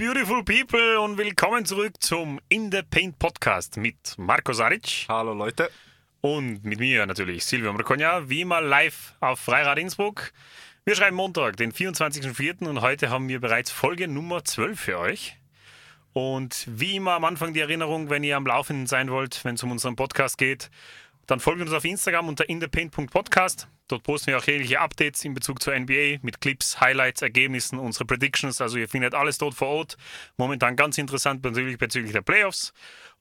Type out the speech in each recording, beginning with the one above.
Beautiful people und willkommen zurück zum In the Paint Podcast mit Marco Saric Hallo Leute. und mit mir natürlich Silvio Marconia, wie immer live auf Freirad Innsbruck. Wir schreiben Montag, den 24.04. und heute haben wir bereits Folge Nummer 12 für euch. Und wie immer am Anfang die Erinnerung, wenn ihr am Laufenden sein wollt, wenn es um unseren Podcast geht, dann folgt uns auf Instagram unter inthepaint.podcast. Dort posten wir auch jegliche Updates in Bezug zur NBA mit Clips, Highlights, Ergebnissen, unsere Predictions. Also ihr findet alles dort vor Ort. Momentan ganz interessant natürlich bezüglich der Playoffs.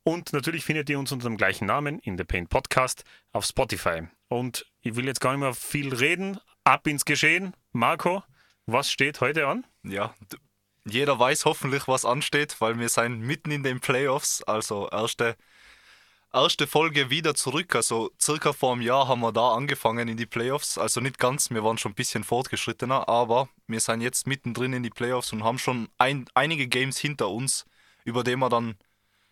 Und natürlich findet ihr uns unter dem gleichen Namen, In The Podcast, auf Spotify. Und ich will jetzt gar nicht mehr viel reden. Ab ins Geschehen. Marco, was steht heute an? Ja, jeder weiß hoffentlich, was ansteht, weil wir sind mitten in den Playoffs. Also erste, erste Folge wieder zurück. Also circa vor einem Jahr haben wir da angefangen in die Playoffs. Also nicht ganz, wir waren schon ein bisschen fortgeschrittener, aber wir sind jetzt mittendrin in die Playoffs und haben schon ein, einige Games hinter uns, über die wir dann,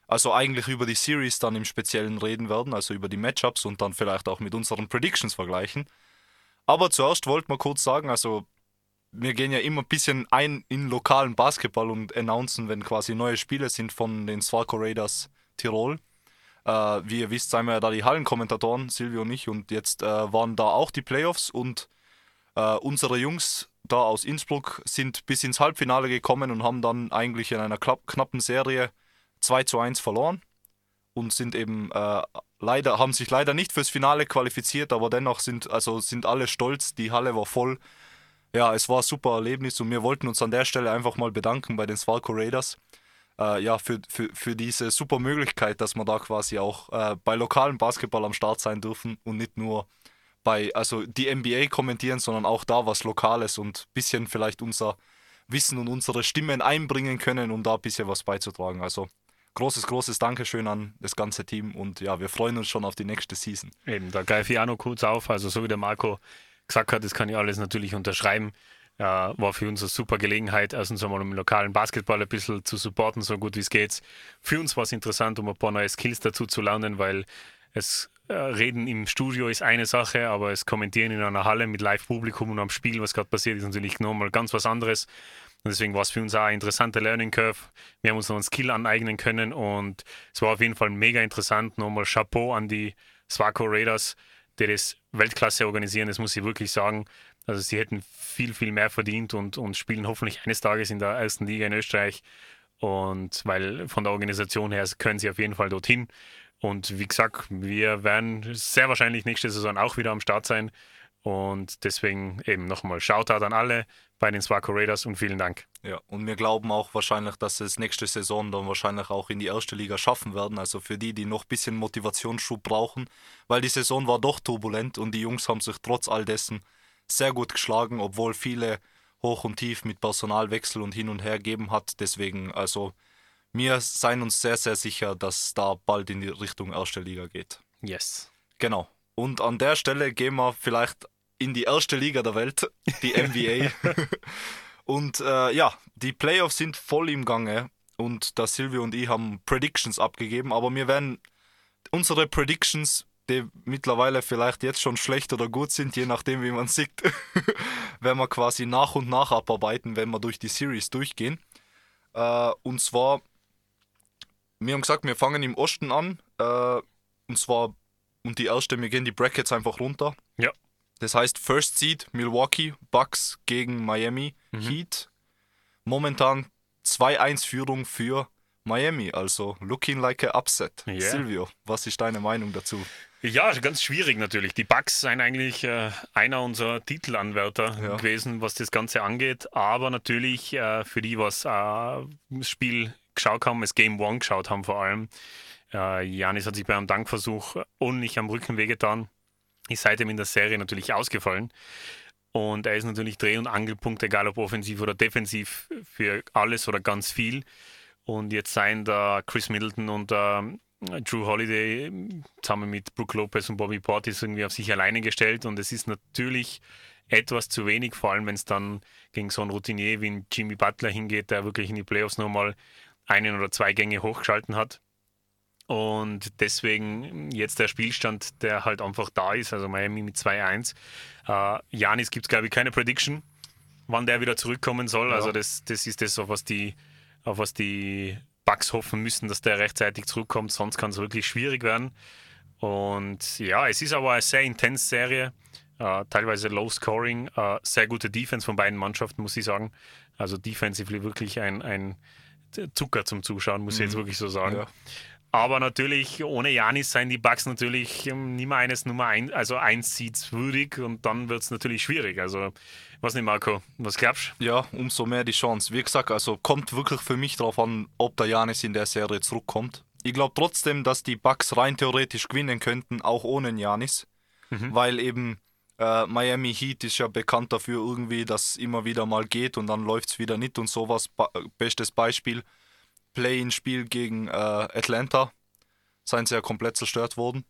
also eigentlich über die Series dann im Speziellen reden werden, also über die Matchups und dann vielleicht auch mit unseren Predictions vergleichen. Aber zuerst wollten wir kurz sagen, also wir gehen ja immer ein bisschen ein in lokalen Basketball und announcen, wenn quasi neue Spiele sind von den Swarco Raiders Tirol. Äh, wie ihr wisst, sind wir ja da die Hallenkommentatoren, Silvio und ich, und jetzt äh, waren da auch die Playoffs. Und äh, unsere Jungs da aus Innsbruck sind bis ins Halbfinale gekommen und haben dann eigentlich in einer knappen Serie 2 zu 1 verloren. Und sind eben äh, leider, haben sich leider nicht fürs Finale qualifiziert, aber dennoch sind, also sind alle stolz, die Halle war voll. Ja, es war ein super Erlebnis. Und wir wollten uns an der Stelle einfach mal bedanken bei den Svalco Raiders. Äh, ja, für, für, für diese super Möglichkeit, dass wir da quasi auch äh, bei lokalem Basketball am Start sein dürfen und nicht nur bei, also die NBA kommentieren, sondern auch da was Lokales und ein bisschen vielleicht unser Wissen und unsere Stimmen einbringen können, um da ein bisschen was beizutragen. Also großes, großes Dankeschön an das ganze Team und ja, wir freuen uns schon auf die nächste Season. Eben, da greife ich auch noch kurz auf. Also, so wie der Marco gesagt hat, das kann ich alles natürlich unterschreiben. War für uns eine super Gelegenheit, erstens einmal um lokalen Basketball ein bisschen zu supporten, so gut wie es geht. Für uns war es interessant, um ein paar neue Skills dazu zu lernen, weil es äh, Reden im Studio ist eine Sache, aber es Kommentieren in einer Halle mit Live-Publikum und am Spiel, was gerade passiert, ist natürlich nochmal ganz was anderes. Und deswegen war es für uns auch eine interessante Learning Curve. Wir haben uns noch einen Skill aneignen können und es war auf jeden Fall mega interessant. Nochmal Chapeau an die Swaco Raiders, die das Weltklasse organisieren, das muss ich wirklich sagen. Also sie hätten viel, viel mehr verdient und, und spielen hoffentlich eines Tages in der ersten Liga in Österreich. Und weil von der Organisation her können sie auf jeden Fall dorthin. Und wie gesagt, wir werden sehr wahrscheinlich nächste Saison auch wieder am Start sein. Und deswegen eben nochmal Shoutout an alle bei den Swaco Raiders und vielen Dank. Ja, und wir glauben auch wahrscheinlich, dass es nächste Saison dann wahrscheinlich auch in die erste Liga schaffen werden. Also für die, die noch ein bisschen Motivationsschub brauchen, weil die Saison war doch turbulent und die Jungs haben sich trotz all dessen sehr gut geschlagen, obwohl viele hoch und tief mit Personalwechsel und hin und her geben hat. Deswegen, also wir seien uns sehr, sehr sicher, dass da bald in die Richtung erste Liga geht. Yes. Genau. Und an der Stelle gehen wir vielleicht in die erste Liga der Welt, die NBA. und äh, ja, die Playoffs sind voll im Gange und da Silvio und ich haben Predictions abgegeben, aber wir werden unsere Predictions, die mittlerweile vielleicht jetzt schon schlecht oder gut sind, je nachdem wie man sieht, werden wir quasi nach und nach abarbeiten, wenn wir durch die Series durchgehen. Äh, und zwar, wir haben gesagt, wir fangen im Osten an. Äh, und zwar und die erste, wir gehen die Brackets einfach runter. Ja. Das heißt, First Seed Milwaukee Bucks gegen Miami Heat. Momentan 2-1 Führung für Miami, also looking like a upset. Yeah. Silvio, was ist deine Meinung dazu? Ja, ganz schwierig natürlich. Die Bucks sind eigentlich äh, einer unserer Titelanwärter Ja. gewesen, was das Ganze angeht. Aber natürlich äh, für die, was äh, das Spiel geschaut haben, das Game One geschaut haben vor allem. Äh, Janis hat sich bei einem Dankversuch ordentlich am Rücken wehgetan. Ist seitdem in der Serie natürlich ausgefallen. Und er ist natürlich Dreh- und Angelpunkt, egal ob offensiv oder defensiv, für alles oder ganz viel. Und jetzt seien da Chris Middleton und ähm, Drew Holiday ähm, zusammen mit Brook Lopez und Bobby Portis irgendwie auf sich alleine gestellt. Und es ist natürlich etwas zu wenig, vor allem wenn es dann gegen so einen Routinier wie ein Jimmy Butler hingeht, der wirklich in die Playoffs nochmal einen oder zwei Gänge hochgeschalten hat. Und deswegen jetzt der Spielstand, der halt einfach da ist, also Miami mit 2-1. Äh, Janis gibt es, glaube ich, keine Prediction. wann der wieder zurückkommen soll. Also Ja. das, das ist das, auf was die, auf was die Bucks hoffen müssen, dass der rechtzeitig zurückkommt, sonst kann es wirklich schwierig werden. Und ja, es ist aber eine sehr intense Serie, äh, teilweise Low Scoring, äh, sehr gute Defense von beiden Mannschaften, muss ich sagen. Also defensively wirklich ein, ein Zucker zum Zuschauen, muss ich jetzt wirklich so sagen. Ja. Aber natürlich, ohne Janis seien die Bucks natürlich ähm, nie mehr eines Nummer 1, also 1 Seeds würdig und dann wird es natürlich schwierig. Also, was nicht, Marco, was glaubst du? Ja, umso mehr die Chance. Wie gesagt, also kommt wirklich für mich darauf an, ob der Janis in der Serie zurückkommt. Ich glaube trotzdem, dass die Bucks rein theoretisch gewinnen könnten, auch ohne Janis. Weil eben äh, Miami Heat ist ja bekannt dafür irgendwie, dass immer wieder mal geht und dann läuft es wieder nicht und sowas. Ba bestes Beispiel, Play-in-Spiel gegen äh, Atlanta, seien sie ja komplett zerstört worden.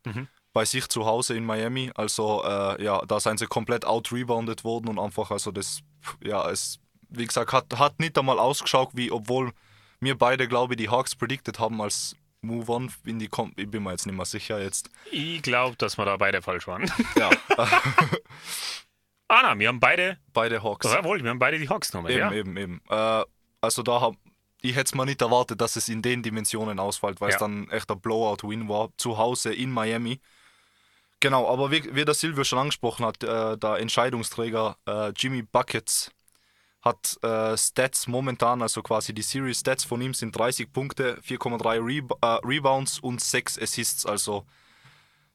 Bei sich zu Hause in Miami. Also äh, ja, da seien sie komplett out-rebounded worden und einfach, also das, ja, es, wie gesagt, hat, hat nicht einmal ausgeschaut, wie obwohl wir beide, glaube ich, die Hawks predicted haben als Move on in die Kom Ich bin mir jetzt nicht mehr sicher jetzt. Ich glaube, dass wir da beide falsch waren. Ja, ah, nein, wir haben beide, beide Hawks. jawohl, wir haben beide die Hawks genommen. Eben, ja. eben, eben. Äh, also da hab, ich hätte es mir nicht erwartet, dass es in den Dimensionen ausfällt, weil es Ja. dann echt ein Blowout-Win war, zu Hause in Miami. Genau, aber wie, wie der Silvio schon angesprochen hat, äh, der Entscheidungsträger äh, Jimmy Buckets hat äh, Stats momentan, also quasi die Series Stats von ihm sind 30 Punkte, 4,3 Reb äh, Rebounds und 6 Assists, also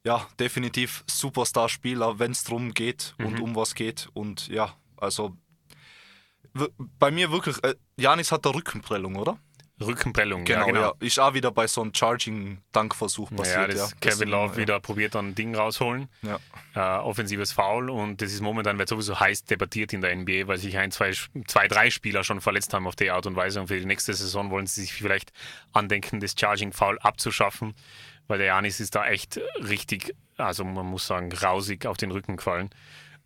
ja, definitiv Superstar-Spieler, wenn es drum geht und um was geht. Und ja, also bei mir wirklich, äh, Janis hat eine Rückenprellung, oder? Rückenprellung, Genau, ja, genau. ja. Ist auch wieder bei so einem Charging-Dankversuch passiert. das ja. Kevin Love ja. wieder probiert, dann ein Ding rausholen. Ja. Äh, offensives Foul und das ist momentan wird sowieso heiß debattiert in der NBA, weil sich ein, zwei, zwei, drei Spieler schon verletzt haben auf die Art und Weise und für die nächste Saison wollen sie sich vielleicht andenken, das Charging Foul abzuschaffen, weil der Janis ist da echt richtig, also man muss sagen, grausig auf den Rücken gefallen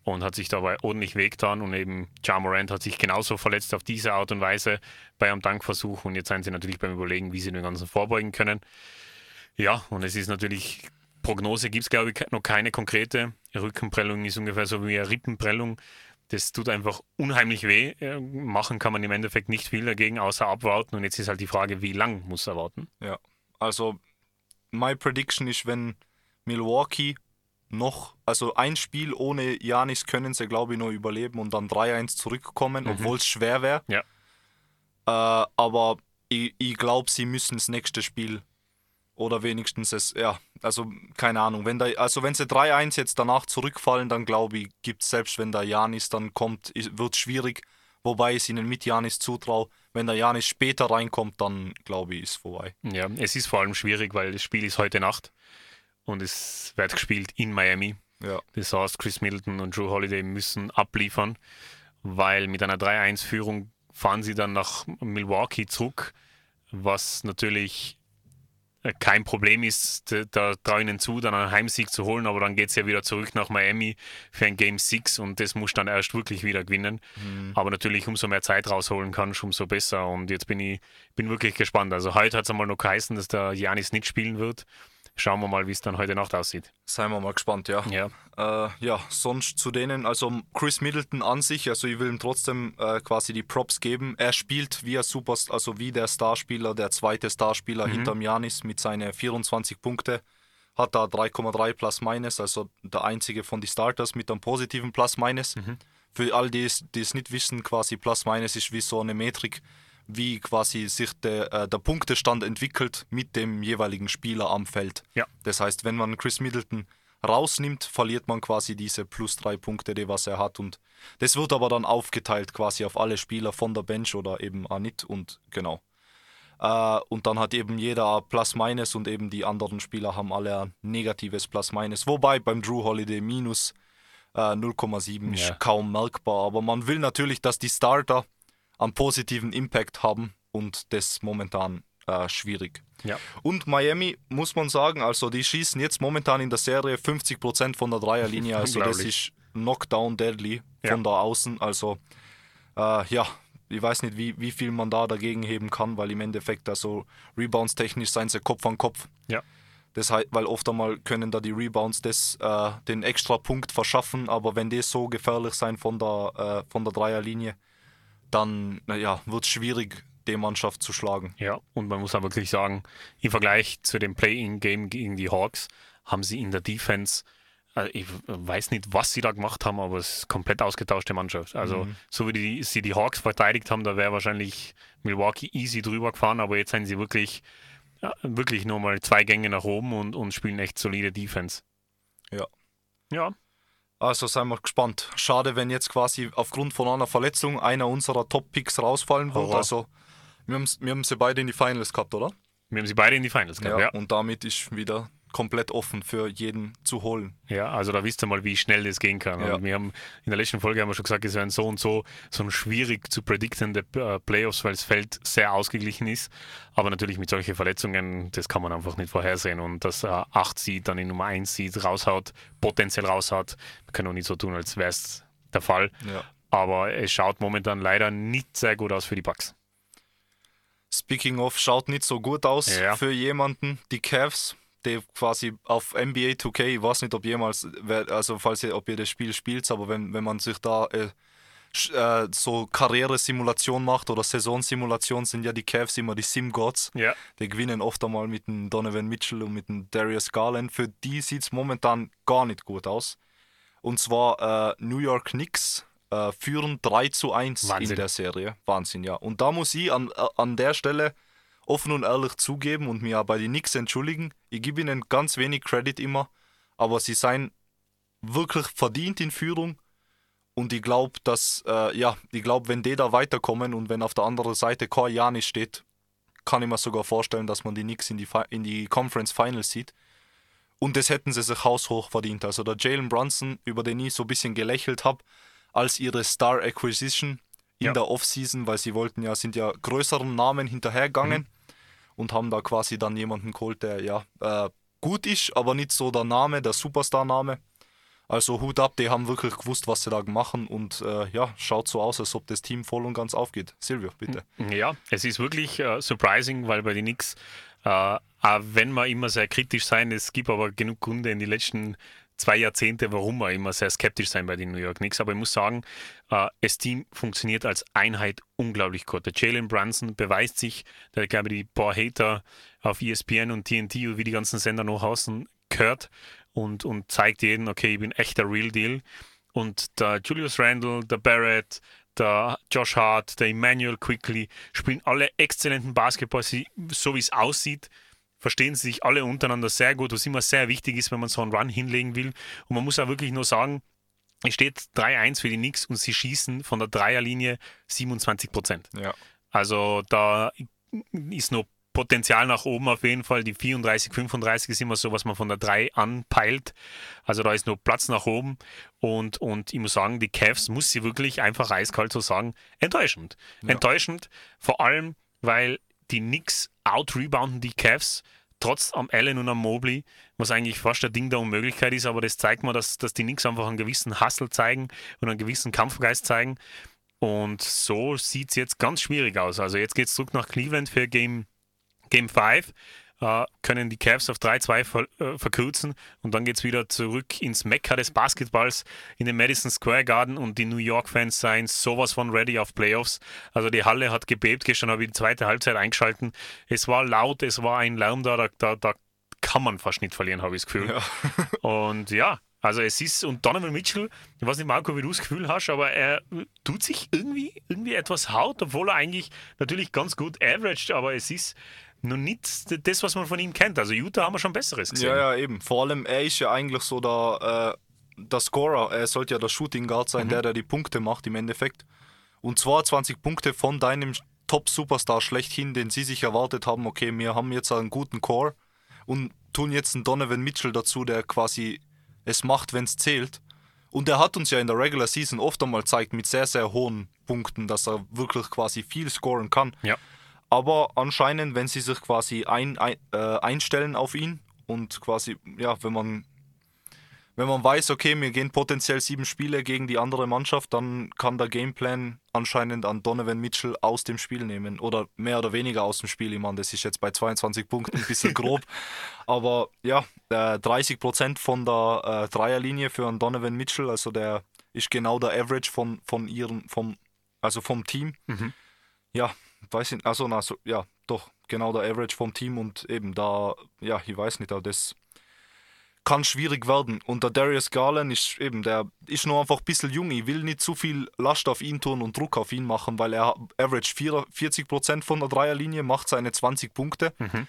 und hat sich dabei ordentlich wehgetan und eben Ja Morant hat sich genauso verletzt auf diese Art und Weise bei einem Dankversuch und jetzt sind sie natürlich beim Überlegen, wie sie den Ganzen vorbeugen können. Ja, und es ist natürlich, Prognose gibt es glaube ich noch keine konkrete. Rückenprellung ist ungefähr so wie eine Rippenprellung. Das tut einfach unheimlich weh. Äh, Machen kann man im Endeffekt nicht viel dagegen, außer abwarten. Und jetzt ist halt die Frage, wie lang muss er warten? Ja, also my prediction ist, wenn Milwaukee noch, also ein Spiel ohne Janis können sie, glaube ich, noch überleben und dann 3-1 zurückkommen, obwohl es schwer wäre. Ja. Äh, aber ich, ich glaube, sie müssen das nächste Spiel oder wenigstens es, ja, also keine Ahnung, wenn da, also wenn sie 3-1 jetzt danach zurückfallen, dann glaube ich, gibt es selbst wenn der Janis dann kommt, wird es schwierig, wobei ich es ihnen mit Janis zutraue. Wenn der Janis später reinkommt, dann glaube ich, ist vorbei. Ja, es ist vor allem schwierig, weil das Spiel ist heute Nacht und es wird gespielt in Miami. Ja. Das heißt, Chris Middleton und Drew Holiday müssen abliefern, weil mit einer 3-1-Führung fahren sie dann nach Milwaukee zurück, was natürlich kein Problem ist, da- traue ihnen zu, dann einen Heimsieg zu holen, aber dann geht es ja wieder zurück nach Miami für ein Game 6 und das muss dann erst wirklich wieder gewinnen. Aber natürlich, umso mehr Zeit rausholen kannst, umso besser. Und jetzt bin ich bin wirklich gespannt. Also heute hat es einmal noch geheißen, dass der Janis nicht spielen wird. Schauen wir mal, wie es dann heute Nacht aussieht. Seien wir mal gespannt, ja. Ja. Äh, ja, sonst zu denen, also Chris Middleton an sich, also ich will ihm trotzdem äh, quasi die Props geben. Er spielt wie ein Super, also wie der Starspieler, der zweite Starspieler hinterm Janis mit seinen 24 Punkte. Hat da 3,3 plus minus, also der einzige von den Starters mit einem positiven plus minus. Für all die, die es nicht wissen, quasi plus minus ist wie so eine Metrik, wie quasi sich der, äh, der Punktestand entwickelt mit dem jeweiligen Spieler am Feld. Ja. Das heißt, wenn man Chris Middleton rausnimmt, verliert man quasi diese plus drei Punkte, die was er hat. Und das wird aber dann aufgeteilt quasi auf alle Spieler von der Bench oder eben auch nicht. Und genau. Äh, und dann hat eben jeder Plus-Minus und eben die anderen Spieler haben alle ein negatives Plus-Minus. Wobei beim Drew Holiday minus äh, 0,7 Ja. ist kaum merkbar. Aber man will natürlich, dass die Starter einen positiven Impact haben und das momentan äh, schwierig. Ja. Und Miami muss man sagen, also die schießen jetzt momentan in der Serie 50% von der Dreierlinie, also das ist Knockdown Deadly von Ja. da außen. Also äh, ja, ich weiß nicht, wie, wie viel man da dagegen heben kann, weil im Endeffekt, also Rebounds technisch seien sie Kopf an Kopf. Ja. Das heißt, weil oft einmal können da die Rebounds das, äh, den extra Punkt verschaffen, aber wenn die so gefährlich sein von der, äh, von der Dreierlinie, dann ja, wird es schwierig, die Mannschaft zu schlagen. Ja, und man muss auch wirklich sagen, im Vergleich zu dem Play-in-Game gegen die Hawks haben sie in der Defense also ich weiß nicht, was sie da gemacht haben, aber es ist komplett ausgetauschte Mannschaft. Also, mhm. so wie die, sie die Hawks verteidigt haben, da wäre wahrscheinlich Milwaukee easy drüber gefahren, aber jetzt sind sie wirklich, ja, wirklich nur mal zwei Gänge nach oben und, und spielen echt solide Defense. Ja. Ja. Also seien wir gespannt. Schade, wenn jetzt quasi aufgrund von einer Verletzung einer unserer Top-Picks rausfallen wird. Horror. Also, wir haben, wir haben sie beide in die Finals gehabt, oder? Wir haben sie beide in die Finals gehabt, ja. ja. Und damit ist wieder komplett offen für jeden zu holen. Ja, also da wisst ihr mal, wie schnell das gehen kann. Ja. Wir haben in der letzten Folge haben wir schon gesagt, es werden so und so so ein schwierig zu prediktende äh, Playoffs, weil das Feld sehr ausgeglichen ist. Aber natürlich mit solchen Verletzungen, das kann man einfach nicht vorhersehen. Und dass äh, 8 Seed dann in Nummer 1 Seed raushaut, potenziell raushaut, wir können auch nicht so tun, als wäre es der Fall. Ja. Aber es schaut momentan leider nicht sehr gut aus für die Bucks. Speaking of, schaut nicht so gut aus ja. für jemanden. Die Cavs die quasi auf NBA 2K, ich weiß nicht, ob jemals, also falls ihr, ob ihr das Spiel spielt, aber wenn, wenn man sich da äh, äh, so Karrieresimulation macht oder Saisonsimulation, sind ja die Cavs immer die Sim-Gods. Ja. Die gewinnen oft einmal mit dem Donovan Mitchell und mit dem Darius Garland. Für die sieht es momentan gar nicht gut aus. Und zwar äh, New York Knicks äh, führen 3 zu 1 Wahnsinn. in der Serie. Wahnsinn, ja. Und da muss ich an, äh, an der Stelle offen und ehrlich zugeben und mir bei den Knicks entschuldigen. Ich gebe ihnen ganz wenig Credit immer, aber sie seien wirklich verdient in Führung. Und ich glaube, dass, äh, ja, ich glaube, wenn die da weiterkommen und wenn auf der anderen Seite Janis steht, kann ich mir sogar vorstellen, dass man die Knicks in die, in die Conference Finals sieht. Und das hätten sie sich haushoch verdient. Also der Jalen Brunson, über den ich so ein bisschen gelächelt habe, als ihre Star Acquisition in ja. der Offseason, weil sie wollten ja, sind ja größeren Namen hinterhergegangen. Mhm und haben da quasi dann jemanden geholt, der ja äh, gut ist, aber nicht so der Name, der Superstar-Name. Also Hut ab, die haben wirklich gewusst, was sie da machen und äh, ja, schaut so aus, als ob das Team voll und ganz aufgeht. Silvio, bitte. Ja, es ist wirklich äh, surprising, weil bei den Knicks, äh, auch wenn wir immer sehr kritisch sein, es gibt aber genug Gründe in den letzten zwei Jahrzehnte, warum wir immer sehr skeptisch sein bei den New York Knicks. Aber ich muss sagen, äh, das Team funktioniert als Einheit unglaublich gut. Der Jalen Brunson beweist sich, der, glaube ich, die paar Hater auf ESPN und TNT wie die ganzen Sender noch außen gehört und, und zeigt jedem, okay, ich bin echt der Real Deal. Und der Julius Randle, der Barrett, der Josh Hart, der Emmanuel Quickly spielen alle exzellenten Basketball, so wie es aussieht verstehen sie sich alle untereinander sehr gut, was immer sehr wichtig ist, wenn man so einen Run hinlegen will. Und man muss auch wirklich nur sagen, es steht 3-1 für die Knicks und sie schießen von der Dreierlinie 27 Prozent. Ja. Also da ist noch Potenzial nach oben auf jeden Fall. Die 34, 35 ist immer so, was man von der 3 anpeilt. Also da ist noch Platz nach oben. Und, und ich muss sagen, die Cavs muss sie wirklich einfach eiskalt so sagen, enttäuschend. Ja. Enttäuschend, vor allem, weil die Knicks out-rebounden die Cavs, trotz am Allen und am Mobley, was eigentlich fast ein Ding der Unmöglichkeit ist, aber das zeigt mir, dass, dass die Knicks einfach einen gewissen Hustle zeigen und einen gewissen Kampfgeist zeigen. Und so sieht es jetzt ganz schwierig aus. Also jetzt geht es zurück nach Cleveland für Game, Game 5 äh, können die Cavs auf 3-2 ver äh, verkürzen und dann geht es wieder zurück ins Mekka des Basketballs in den Madison Square Garden und die New York Fans seien sowas von ready auf Playoffs. Also die Halle hat gebebt, gestern habe ich die zweite Halbzeit eingeschalten. Es war laut, es war ein Lärm da, da, da, da kann man fast nicht verlieren, habe ich das Gefühl. Ja. und ja, also es ist, und Donovan Mitchell, ich weiß nicht, Marco, wie du das Gefühl hast, aber er tut sich irgendwie, irgendwie etwas haut, obwohl er eigentlich natürlich ganz gut averaged, aber es ist, noch nicht das, was man von ihm kennt. Also Utah haben wir schon Besseres gesehen. Ja, ja, eben. Vor allem, er ist ja eigentlich so der, äh, der Scorer. Er sollte ja der Shooting Guard sein, mhm. der, der die Punkte macht im Endeffekt. Und 22 Punkte von deinem Top-Superstar schlechthin, den sie sich erwartet haben, okay, wir haben jetzt einen guten Core und tun jetzt einen Donovan Mitchell dazu, der quasi es macht, wenn es zählt. Und er hat uns ja in der Regular Season oft einmal gezeigt, mit sehr, sehr hohen Punkten, dass er wirklich quasi viel scoren kann. Ja. Aber anscheinend, wenn sie sich quasi ein, ein, äh, einstellen auf ihn und quasi, ja, wenn man, wenn man weiß, okay, wir gehen potenziell sieben Spiele gegen die andere Mannschaft, dann kann der Gameplan anscheinend an Donovan Mitchell aus dem Spiel nehmen oder mehr oder weniger aus dem Spiel. Ich meine, das ist jetzt bei 22 Punkten ein bisschen grob, aber ja, äh, 30 Prozent von der äh, Dreierlinie für einen Donovan Mitchell, also der ist genau der Average von, von ihren, vom, also vom Team. Mhm. Ja, weiß ich, also, also ja, doch, genau der Average vom Team und eben da, ja, ich weiß nicht, aber das kann schwierig werden. Und der Darius Garland ist eben, der ist nur einfach ein bisschen jung. Ich will nicht zu viel Last auf ihn tun und Druck auf ihn machen, weil er average 40% von der Dreierlinie, macht seine 20 Punkte. Mhm.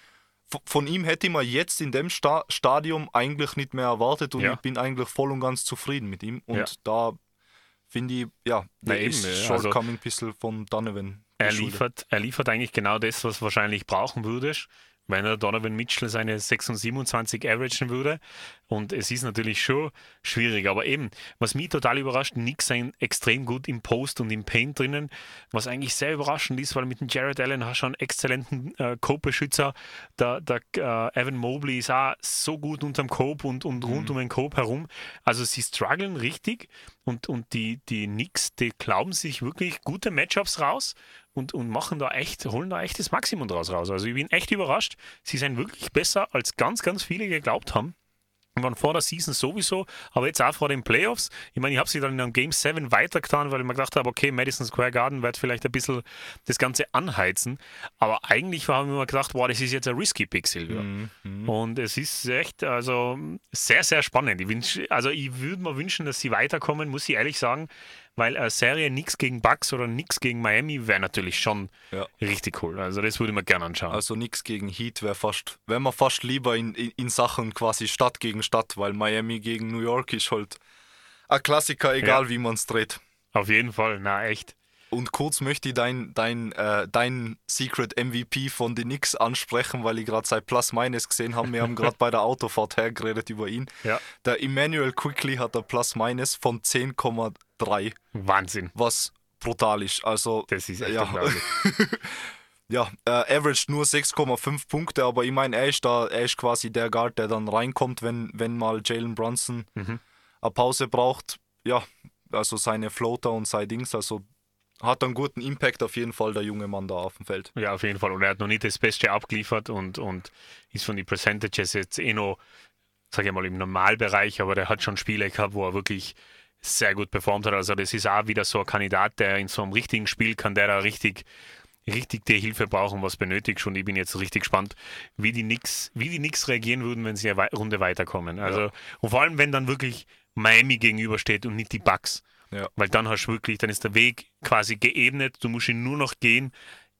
Von ihm hätte ich mir jetzt in dem Sta Stadium eigentlich nicht mehr erwartet und Ja. ich bin eigentlich voll und ganz zufrieden mit ihm. Und Ja. da finde ich, ja, Na der eben, ist Shortcoming ein bisschen von Donovan. Er liefert, er liefert eigentlich genau das, was du wahrscheinlich brauchen würdest, wenn er Donovan Mitchell seine 6 und 27 averagen würde. Und es ist natürlich schon schwierig. Aber eben, was mich total überrascht, Nix sein extrem gut im Post und im Paint drinnen, was eigentlich sehr überraschend ist, weil mit dem Jared Allen hast du einen exzellenten äh, Cope-Beschützer. Der, der äh, Evan Mobley ist auch so gut unterm Cope und, und rund um den Cope herum. Also sie strugglen richtig und, und die, die Knicks, die glauben sich wirklich gute Matchups raus und, und machen da echt, holen da echt das Maximum draus raus. Also ich bin echt überrascht. Sie sind wirklich besser, als ganz, ganz viele geglaubt haben. Waren vor der Season sowieso, aber jetzt auch vor den Playoffs. Ich meine, ich habe sie dann in einem Game 7 weitergetan, weil ich mir gedacht habe, okay, Madison Square Garden wird vielleicht ein bisschen das Ganze anheizen. Aber eigentlich haben wir immer gedacht, wow, das ist jetzt ein risky Pick, Silvio. Mhm. Und es ist echt, also sehr, sehr spannend. Ich wünsch, also ich würde mir wünschen, dass sie weiterkommen, muss ich ehrlich sagen, weil eine Serie nix gegen Bucks oder nix gegen Miami wäre natürlich schon Ja. richtig cool. Also das würde ich mir gerne anschauen. Also nichts gegen Heat wäre fast, wäre man fast lieber in, in, in Sachen quasi Stadt gegen Stadt, weil Miami gegen New York ist halt ein Klassiker, egal wie man es dreht. Auf jeden Fall, na echt. Und kurz möchte ich dein, dein, äh, dein Secret MVP von den Knicks ansprechen, weil ich gerade sein Plus Minus gesehen habe. Wir haben gerade bei der Autofahrt hergeredet über ihn. Ja. Der Emmanuel Quickly hat ein Plus Minus von 10,3, Wahnsinn. was brutal ist. Also, Das ist echt ja, ja, äh, average nur 6,5 Punkte, aber ich meine, er ist da, er ist quasi der Guard, der dann reinkommt, wenn, wenn mal Jalen Brunson Mhm. eine Pause braucht. Ja, also seine Floater und sein Dings, also hat einen guten Impact auf jeden Fall der junge Mann da auf dem Feld. Ja, auf jeden Fall. Und er hat noch nicht das Beste abgeliefert und, und ist von den Percentages jetzt eh noch, sage ich mal, im Normalbereich, aber der hat schon Spiele gehabt, wo er wirklich sehr gut performt hat. Also das ist auch wieder so ein Kandidat, der in so einem richtigen Spiel kann, der da richtig, richtig die Hilfe brauchen, was benötigt. Und ich bin jetzt richtig gespannt, wie die Knicks, wie die Knicks reagieren würden, wenn sie eine Runde weiterkommen. Also, und vor allem, wenn dann wirklich Miami gegenübersteht und nicht die Bucks. Ja. Weil dann hast du wirklich, dann ist der Weg quasi geebnet, du musst ihn nur noch gehen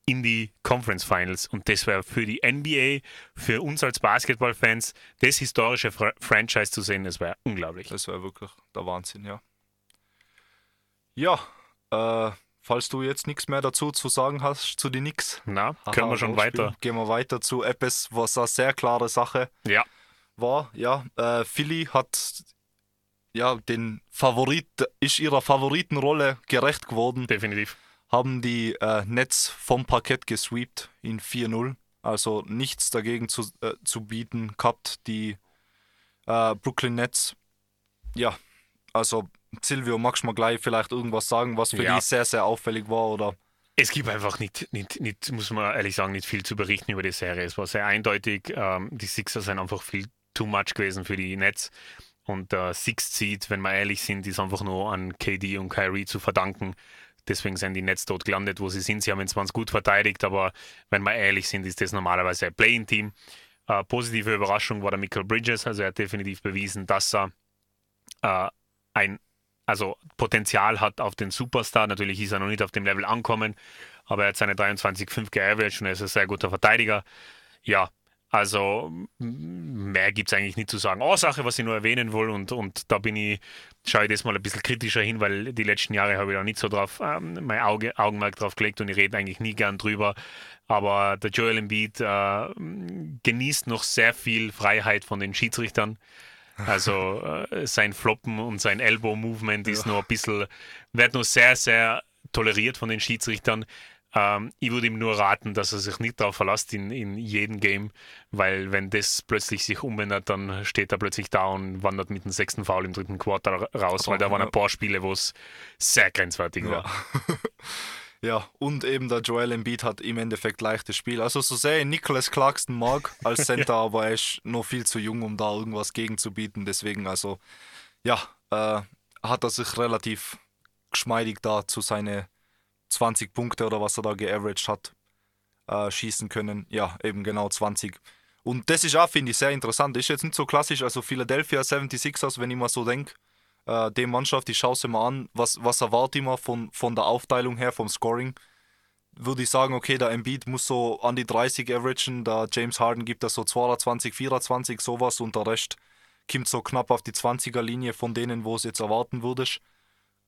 in die Conference Finals. Und das wäre für die NBA, für uns als Basketballfans, das historische Fra Franchise zu sehen, das wäre unglaublich. Das wäre wirklich der Wahnsinn, ja. Ja, äh, falls du jetzt nichts mehr dazu zu sagen hast zu den Knicks, Na, haha, können wir schon weiter. Gehen wir weiter zu etwas, was eine sehr klare Sache Ja, war. Ja, äh, Philly hat ja den Favorit, ist ihrer Favoritenrolle gerecht geworden, definitiv. haben die äh, Nets vom Parkett gesweept in 4-0. Also nichts dagegen zu, äh, zu bieten gehabt, die äh, Brooklyn Nets. Ja, also Silvio, magst du mal gleich vielleicht irgendwas sagen, was für Ja. die sehr, sehr auffällig war? Oder? Es gibt einfach nicht, nicht, nicht, muss man ehrlich sagen, nicht viel zu berichten über die Serie. Es war sehr eindeutig. Ähm, die Sixers sind einfach viel too much gewesen für die Nets. Und der Sixth Seed, wenn wir ehrlich sind, ist einfach nur an KD und Kyrie zu verdanken. Deswegen sind die Nets dort gelandet, wo sie sind. Sie haben jetzt zwar gut verteidigt, aber wenn wir ehrlich sind, ist das normalerweise ein Play-in-Team. Äh, positive Überraschung war der Michael Bridges. Also er hat definitiv bewiesen, dass er äh, ein also Potenzial hat auf den Superstar. Natürlich ist er noch nicht auf dem Level ankommen, aber er hat seine 23,5 geaveraged und er ist ein sehr guter Verteidiger. Ja, also m- mehr gibt es eigentlich nicht zu sagen. Ursache, was ich nur erwähnen will, und, und da bin ich, schaue ich das mal ein bisschen kritischer hin, weil die letzten Jahre habe ich da nicht so drauf ähm, mein Auge, Augenmerk drauf gelegt und ich rede eigentlich nie gern drüber. Aber der Joel Embiid äh, genießt noch sehr viel Freiheit von den Schiedsrichtern. Also äh, sein Floppen und sein Elbow-Movement ist noch ein bisschen, wird noch sehr, sehr toleriert von den Schiedsrichtern. Ähm, ich würde ihm nur raten, dass er sich nicht darauf verlässt in, in jedem Game, weil wenn das plötzlich sich umändert, dann steht er plötzlich da und wandert mit dem sechsten Foul im dritten Quarter raus, weil da waren ein paar Spiele, wo es sehr grenzwertig Ja. war. ja, und eben der Joel Embiid hat im Endeffekt leichtes Spiel. Also so sehr ich Nicholas Clarkson mag als Center, aber er ist noch viel zu jung, um da irgendwas gegenzubieten. Deswegen, also, ja, äh, hat er sich relativ geschmeidig da zu seine 20 Punkte oder was er da geaveraged hat, äh, schießen können. Ja, eben genau 20. Und das ist auch, finde ich, sehr interessant. Ist jetzt nicht so klassisch, also Philadelphia 76ers, wenn ich mal so denke, äh, die Mannschaft, ich schaue sie mal an, was, was erwarte ich mal von, von der Aufteilung her, vom Scoring. Würde ich sagen, okay, der Embiid muss so an die 30 averagen, der James Harden gibt das so 22, 24, sowas und der Rest kommt so knapp auf die 20er Linie von denen, wo es jetzt erwarten würdest.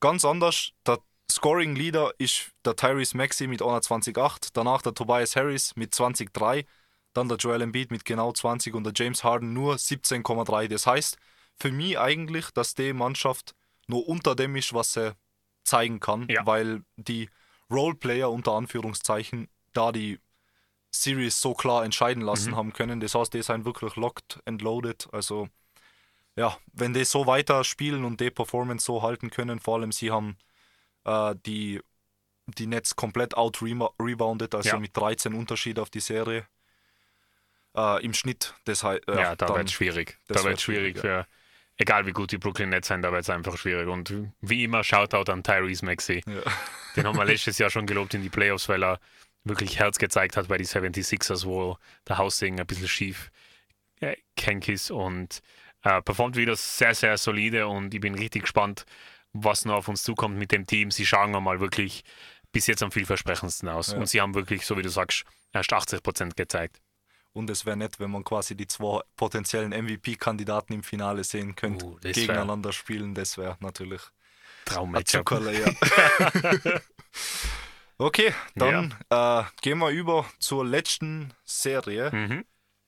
Ganz anders, der Scoring Leader ist der Tyrese Maxey mit 21,8, danach der Tobias Harris mit 20,3, dann der Joel Embiid mit genau 20 und der James Harden nur 17,3. Das heißt, für mich eigentlich, dass die Mannschaft nur unter dem ist, was sie zeigen kann, Ja. weil die Roleplayer unter Anführungszeichen da die Series so klar entscheiden lassen Mhm. haben können. Das heißt, die sind wirklich locked and loaded. Also ja, wenn die so weiter spielen und die Performance so halten können, vor allem sie haben äh, die, die Nets komplett out-rebounded, also Ja. mit 13 Unterschied auf die Serie. Äh, Im Schnitt, das heißt, äh, Ja, da wird es schwierig. das Da wird schwierig schwierig, für, egal wie gut die Brooklyn Nets sind, da wird es einfach schwierig. Und wie immer, Shoutout an Tyrese Maxey. Ja. Den haben wir letztes Jahr schon gelobt in die Playoffs, weil er wirklich Herz gezeigt hat bei die 76ers, wo der Haussegen ein bisschen schief äh, kenk ist und äh, performt wieder sehr, sehr solide und ich bin richtig gespannt, was noch auf uns zukommt mit dem Team. Sie schauen einmal wirklich bis jetzt am vielversprechendsten aus Ja. und sie haben wirklich, so wie du sagst, erst 80 Prozent gezeigt. Und es wäre nett, wenn man quasi die zwei potenziellen MVP-Kandidaten im Finale sehen könnte, Uh, wär- gegeneinander spielen. Das wäre natürlich. Zuckerle, ja. okay, dann äh, gehen wir über zur letzten Serie Mhm.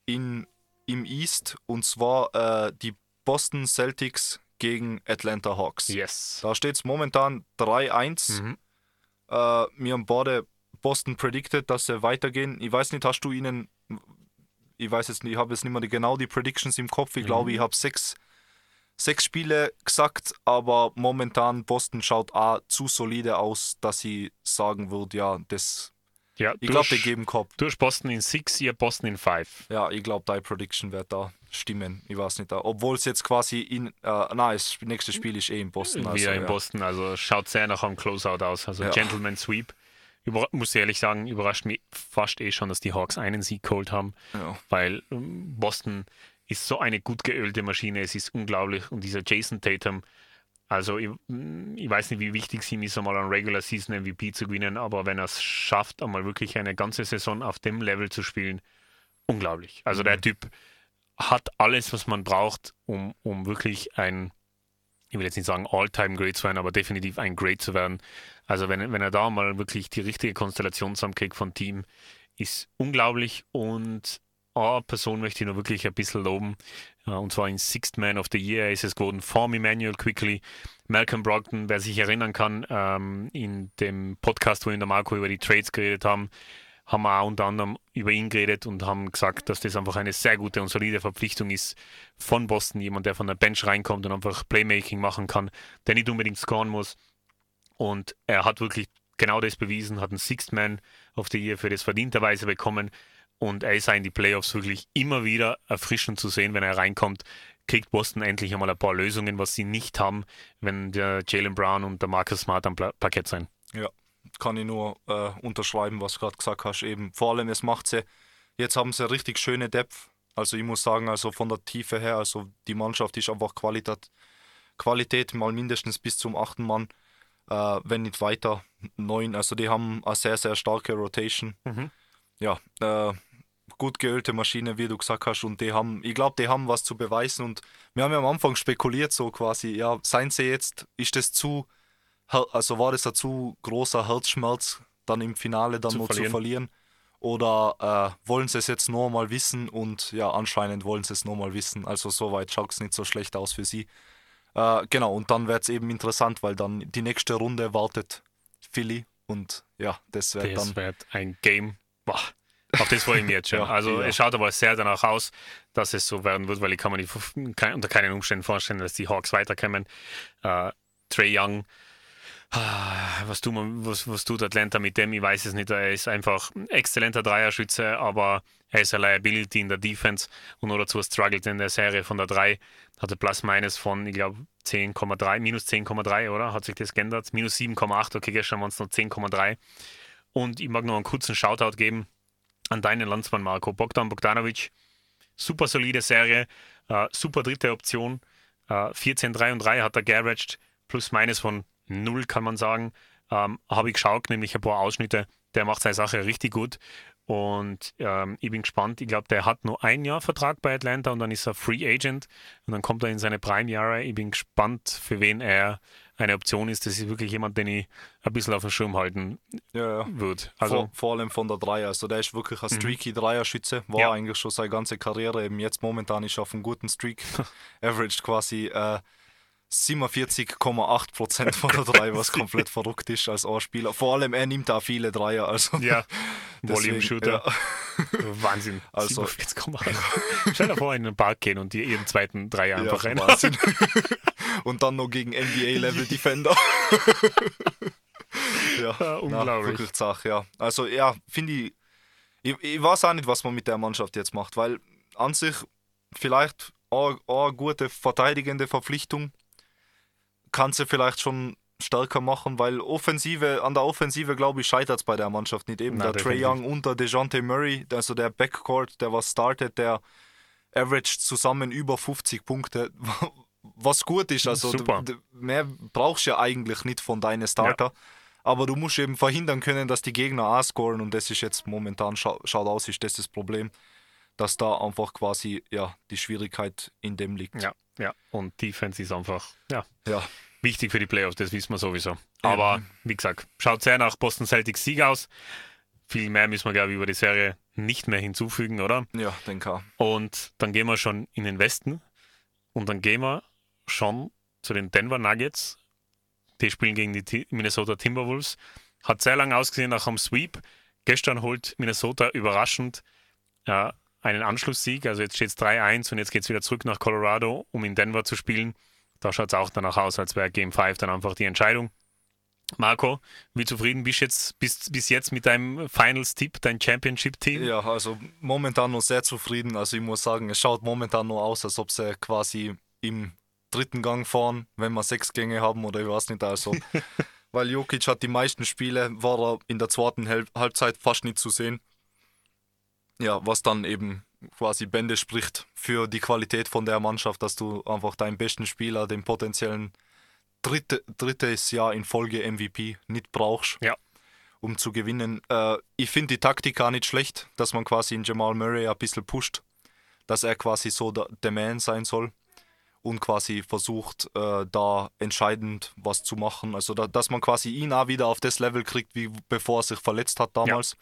in, im East und zwar äh, die Boston Celtics gegen Atlanta Hawks. Yes. Da steht es momentan 3-1. Mhm. Äh, wir haben beide Boston predicted, dass sie weitergehen. Ich weiß nicht, hast du ihnen, ich weiß jetzt nicht, ich habe jetzt nicht mehr genau die Predictions im Kopf. Ich glaube, Mhm. ich habe sechs, sechs Spiele gesagt, aber momentan Boston schaut auch zu solide aus, dass ich sagen würde, ja, das, Ja, ich glaube, die geben Kopf. Du hast Boston in 6, ihr Boston in 5. Ja, ich glaube, deine Prediction wird da stimmen. Ich weiß nicht, da. obwohl es jetzt quasi in, äh, nein, das nächste Spiel ist eh in Boston. Also, Wieder in ja. Boston, also schaut sehr nach einem Closeout aus. Also Ja. Gentleman Sweep. Über, muss ich ehrlich sagen, überrascht mich fast eh schon, dass die Hawks einen Sieg geholt haben, Ja. weil ähm, Boston ist so eine gut geölte Maschine, es ist unglaublich. Und dieser Jason Tatum, also ich, mm, ich weiß nicht, wie wichtig es ihm ist, einmal einen Regular Season MVP zu gewinnen, aber wenn er es schafft, einmal wirklich eine ganze Saison auf dem Level zu spielen, unglaublich. Also der Typ hat alles, was man braucht, um, um wirklich ein, ich will jetzt nicht sagen All-Time-Great zu werden, aber definitiv ein Great zu werden. Also wenn, wenn er da mal wirklich die richtige Konstellation zusammenkriegt von Team, ist unglaublich. Und eine Person möchte ich noch wirklich ein bisschen loben, und zwar in Sixth Man of the Year ist es geworden, Form Emmanuel Quickly, Malcolm Brogdon, wer sich erinnern kann, ähm, in dem Podcast, wo wir in der Marco über die Trades geredet haben, haben wir auch unter anderem über ihn geredet und haben gesagt, dass das einfach eine sehr gute und solide Verpflichtung ist von Boston, jemand, der von der Bench reinkommt und einfach Playmaking machen kann, der nicht unbedingt scoren muss. Und er hat wirklich genau das bewiesen, hat einen Sixth Man of the Year für das verdienterweise bekommen. Und er ist auch in die Playoffs wirklich immer wieder erfrischend zu sehen, wenn er reinkommt. Kriegt Boston endlich einmal ein paar Lösungen, was sie nicht haben, wenn der Jalen Brown und der Marcus Smart am Parkett sind. Ja, kann ich nur äh, unterschreiben, was du gerade gesagt hast. Eben, vor allem, es macht sie, jetzt haben sie richtig schöne Depth. Also ich muss sagen, also von der Tiefe her, also die Mannschaft ist einfach Qualität, Qualität mal mindestens bis zum achten Mann, äh, wenn nicht weiter neun. Also die haben eine sehr, sehr starke Rotation. Mhm. Ja, äh, gut geölte Maschine, wie du gesagt hast. Und die haben, ich glaube, die haben was zu beweisen. Und wir haben ja am Anfang spekuliert, so quasi, ja, seien sie jetzt, ist das zu, also war das ein zu großer Herzschmerz, dann im Finale dann Zu noch verlieren. zu verlieren? Oder äh, wollen sie es jetzt nur mal wissen? Und ja, anscheinend wollen sie es nur mal wissen. Also soweit schaut es nicht so schlecht aus für sie. Äh, genau, und dann wird es eben interessant, weil dann die nächste Runde wartet Philly Und ja, das wird Das dann. wird ein Game. Boah, auf das freue ich mich jetzt schon. Ja, also ja. es schaut aber sehr danach aus, dass es so werden wird, weil ich kann mir kein- unter keinen Umständen vorstellen, dass die Hawks weiterkommen. Äh, Trey Young, was, tut man, was, was tut Atlanta mit dem? Ich weiß es nicht. Er ist einfach ein exzellenter Dreierschütze, aber er ist eine Liability in der Defense und nur dazu struggelt in der Serie von der 3. Hatte Plus-Minus von, ich glaube, 10,3, minus 10,3, oder? Hat sich das geändert? Minus 7,8, okay, gestern waren es noch 10,3. Und ich mag noch einen kurzen Shoutout geben an deinen Landsmann Marco Bogdan Bogdanovic. Super solide Serie, äh, super dritte Option. Äh, 14, 3 und 3 hat er garaged, plus minus von 0 kann man sagen. Ähm, Habe ich geschaut, nämlich ein paar Ausschnitte. Der macht seine Sache richtig gut. Und ähm, ich bin gespannt. Ich glaube, der hat nur ein Jahr Vertrag bei Atlanta und dann ist er Free Agent und dann kommt er in seine Prime-Jahre. Ich bin gespannt, für wen er eine Option ist. Das ist wirklich jemand, den ich ein bisschen auf dem Schirm halten Ja, ja. würde. vor, Also, vor allem von der Dreier. Also der ist wirklich ein streaky Dreierschütze. War Ja. eigentlich schon seine ganze Karriere. Eben jetzt momentan ist er auf einem guten Streak. Averaged quasi äh, 47,8% von der Dreier, was komplett verrückt ist als A-Spieler. Vor allem er nimmt auch viele Dreier. Also ja, Volume-Shooter. ja. Wahnsinn. Also- 47,8. Stell dir vor, in den Park gehen und dir ihren zweiten Dreier einfach Ja, rein. Wahnsinn. Und dann noch gegen NBA-Level-Defender. ja, Ja, unglaublich. wirklich zach, ja. Also ja, finde ich, ich, ich weiß auch nicht, was man mit der Mannschaft jetzt macht, weil an sich vielleicht eine, eine gute verteidigende Verpflichtung kann sie vielleicht schon stärker machen, weil Offensive, an der Offensive, glaube ich, scheitert es bei der Mannschaft nicht. Eben Na, der Trey. Young und der DeJounte Murray, also der Backcourt, der was startet, der averaged zusammen über 50 Punkte, was gut ist. Also mehr brauchst du ja eigentlich nicht von deinen Starter. Aber du musst eben verhindern können, dass die Gegner auch scoren und das ist jetzt momentan, scha schaut aus, ist das das Problem, dass da einfach quasi ja, die Schwierigkeit in dem liegt. Ja, ja. Und Defense ist einfach ja, Ja, wichtig für die Playoffs, das wissen wir sowieso. Aber wie gesagt, schaut sehr nach Boston Celtics Sieg aus. Viel mehr müssen wir, glaube ich, über die Serie nicht mehr hinzufügen, oder? ja denke auch. Und dann gehen wir schon in den Westen und dann gehen wir schon zu den Denver Nuggets. Die spielen gegen die Minnesota Timberwolves. Hat sehr lange ausgesehen nach einem Sweep. Gestern holt Minnesota überraschend äh, einen Anschlusssieg. Also jetzt steht es 3-1 und jetzt geht es wieder zurück nach Colorado, um in Denver zu spielen. Da schaut es auch danach aus, als wäre Game 5 dann einfach die Entscheidung. Marco, wie zufrieden bist du jetzt bis, bis jetzt mit deinem Finals-Tipp, dein Championship-Team? Ja, also momentan noch sehr zufrieden. Also ich muss sagen, es schaut momentan nur aus, als ob sie quasi im dritten Gang fahren, wenn wir sechs Gänge haben oder ich weiß nicht. Also, weil Jokic hat die meisten Spiele, war er in der zweiten Halbzeit fast nicht zu sehen. Ja, was dann eben quasi Bände spricht für die Qualität von der Mannschaft, dass du einfach deinen besten Spieler, den potenziellen dritte, drittes Jahr in Folge MVP nicht brauchst Ja. um zu gewinnen. Äh, ich finde die Taktik gar nicht schlecht, dass man quasi in Jamal Murray ein bisschen pusht, dass er quasi so der, Man sein soll und quasi versucht, äh, da entscheidend was zu machen. Also, da, dass man quasi ihn auch wieder auf das Level kriegt, wie bevor er sich verletzt hat damals.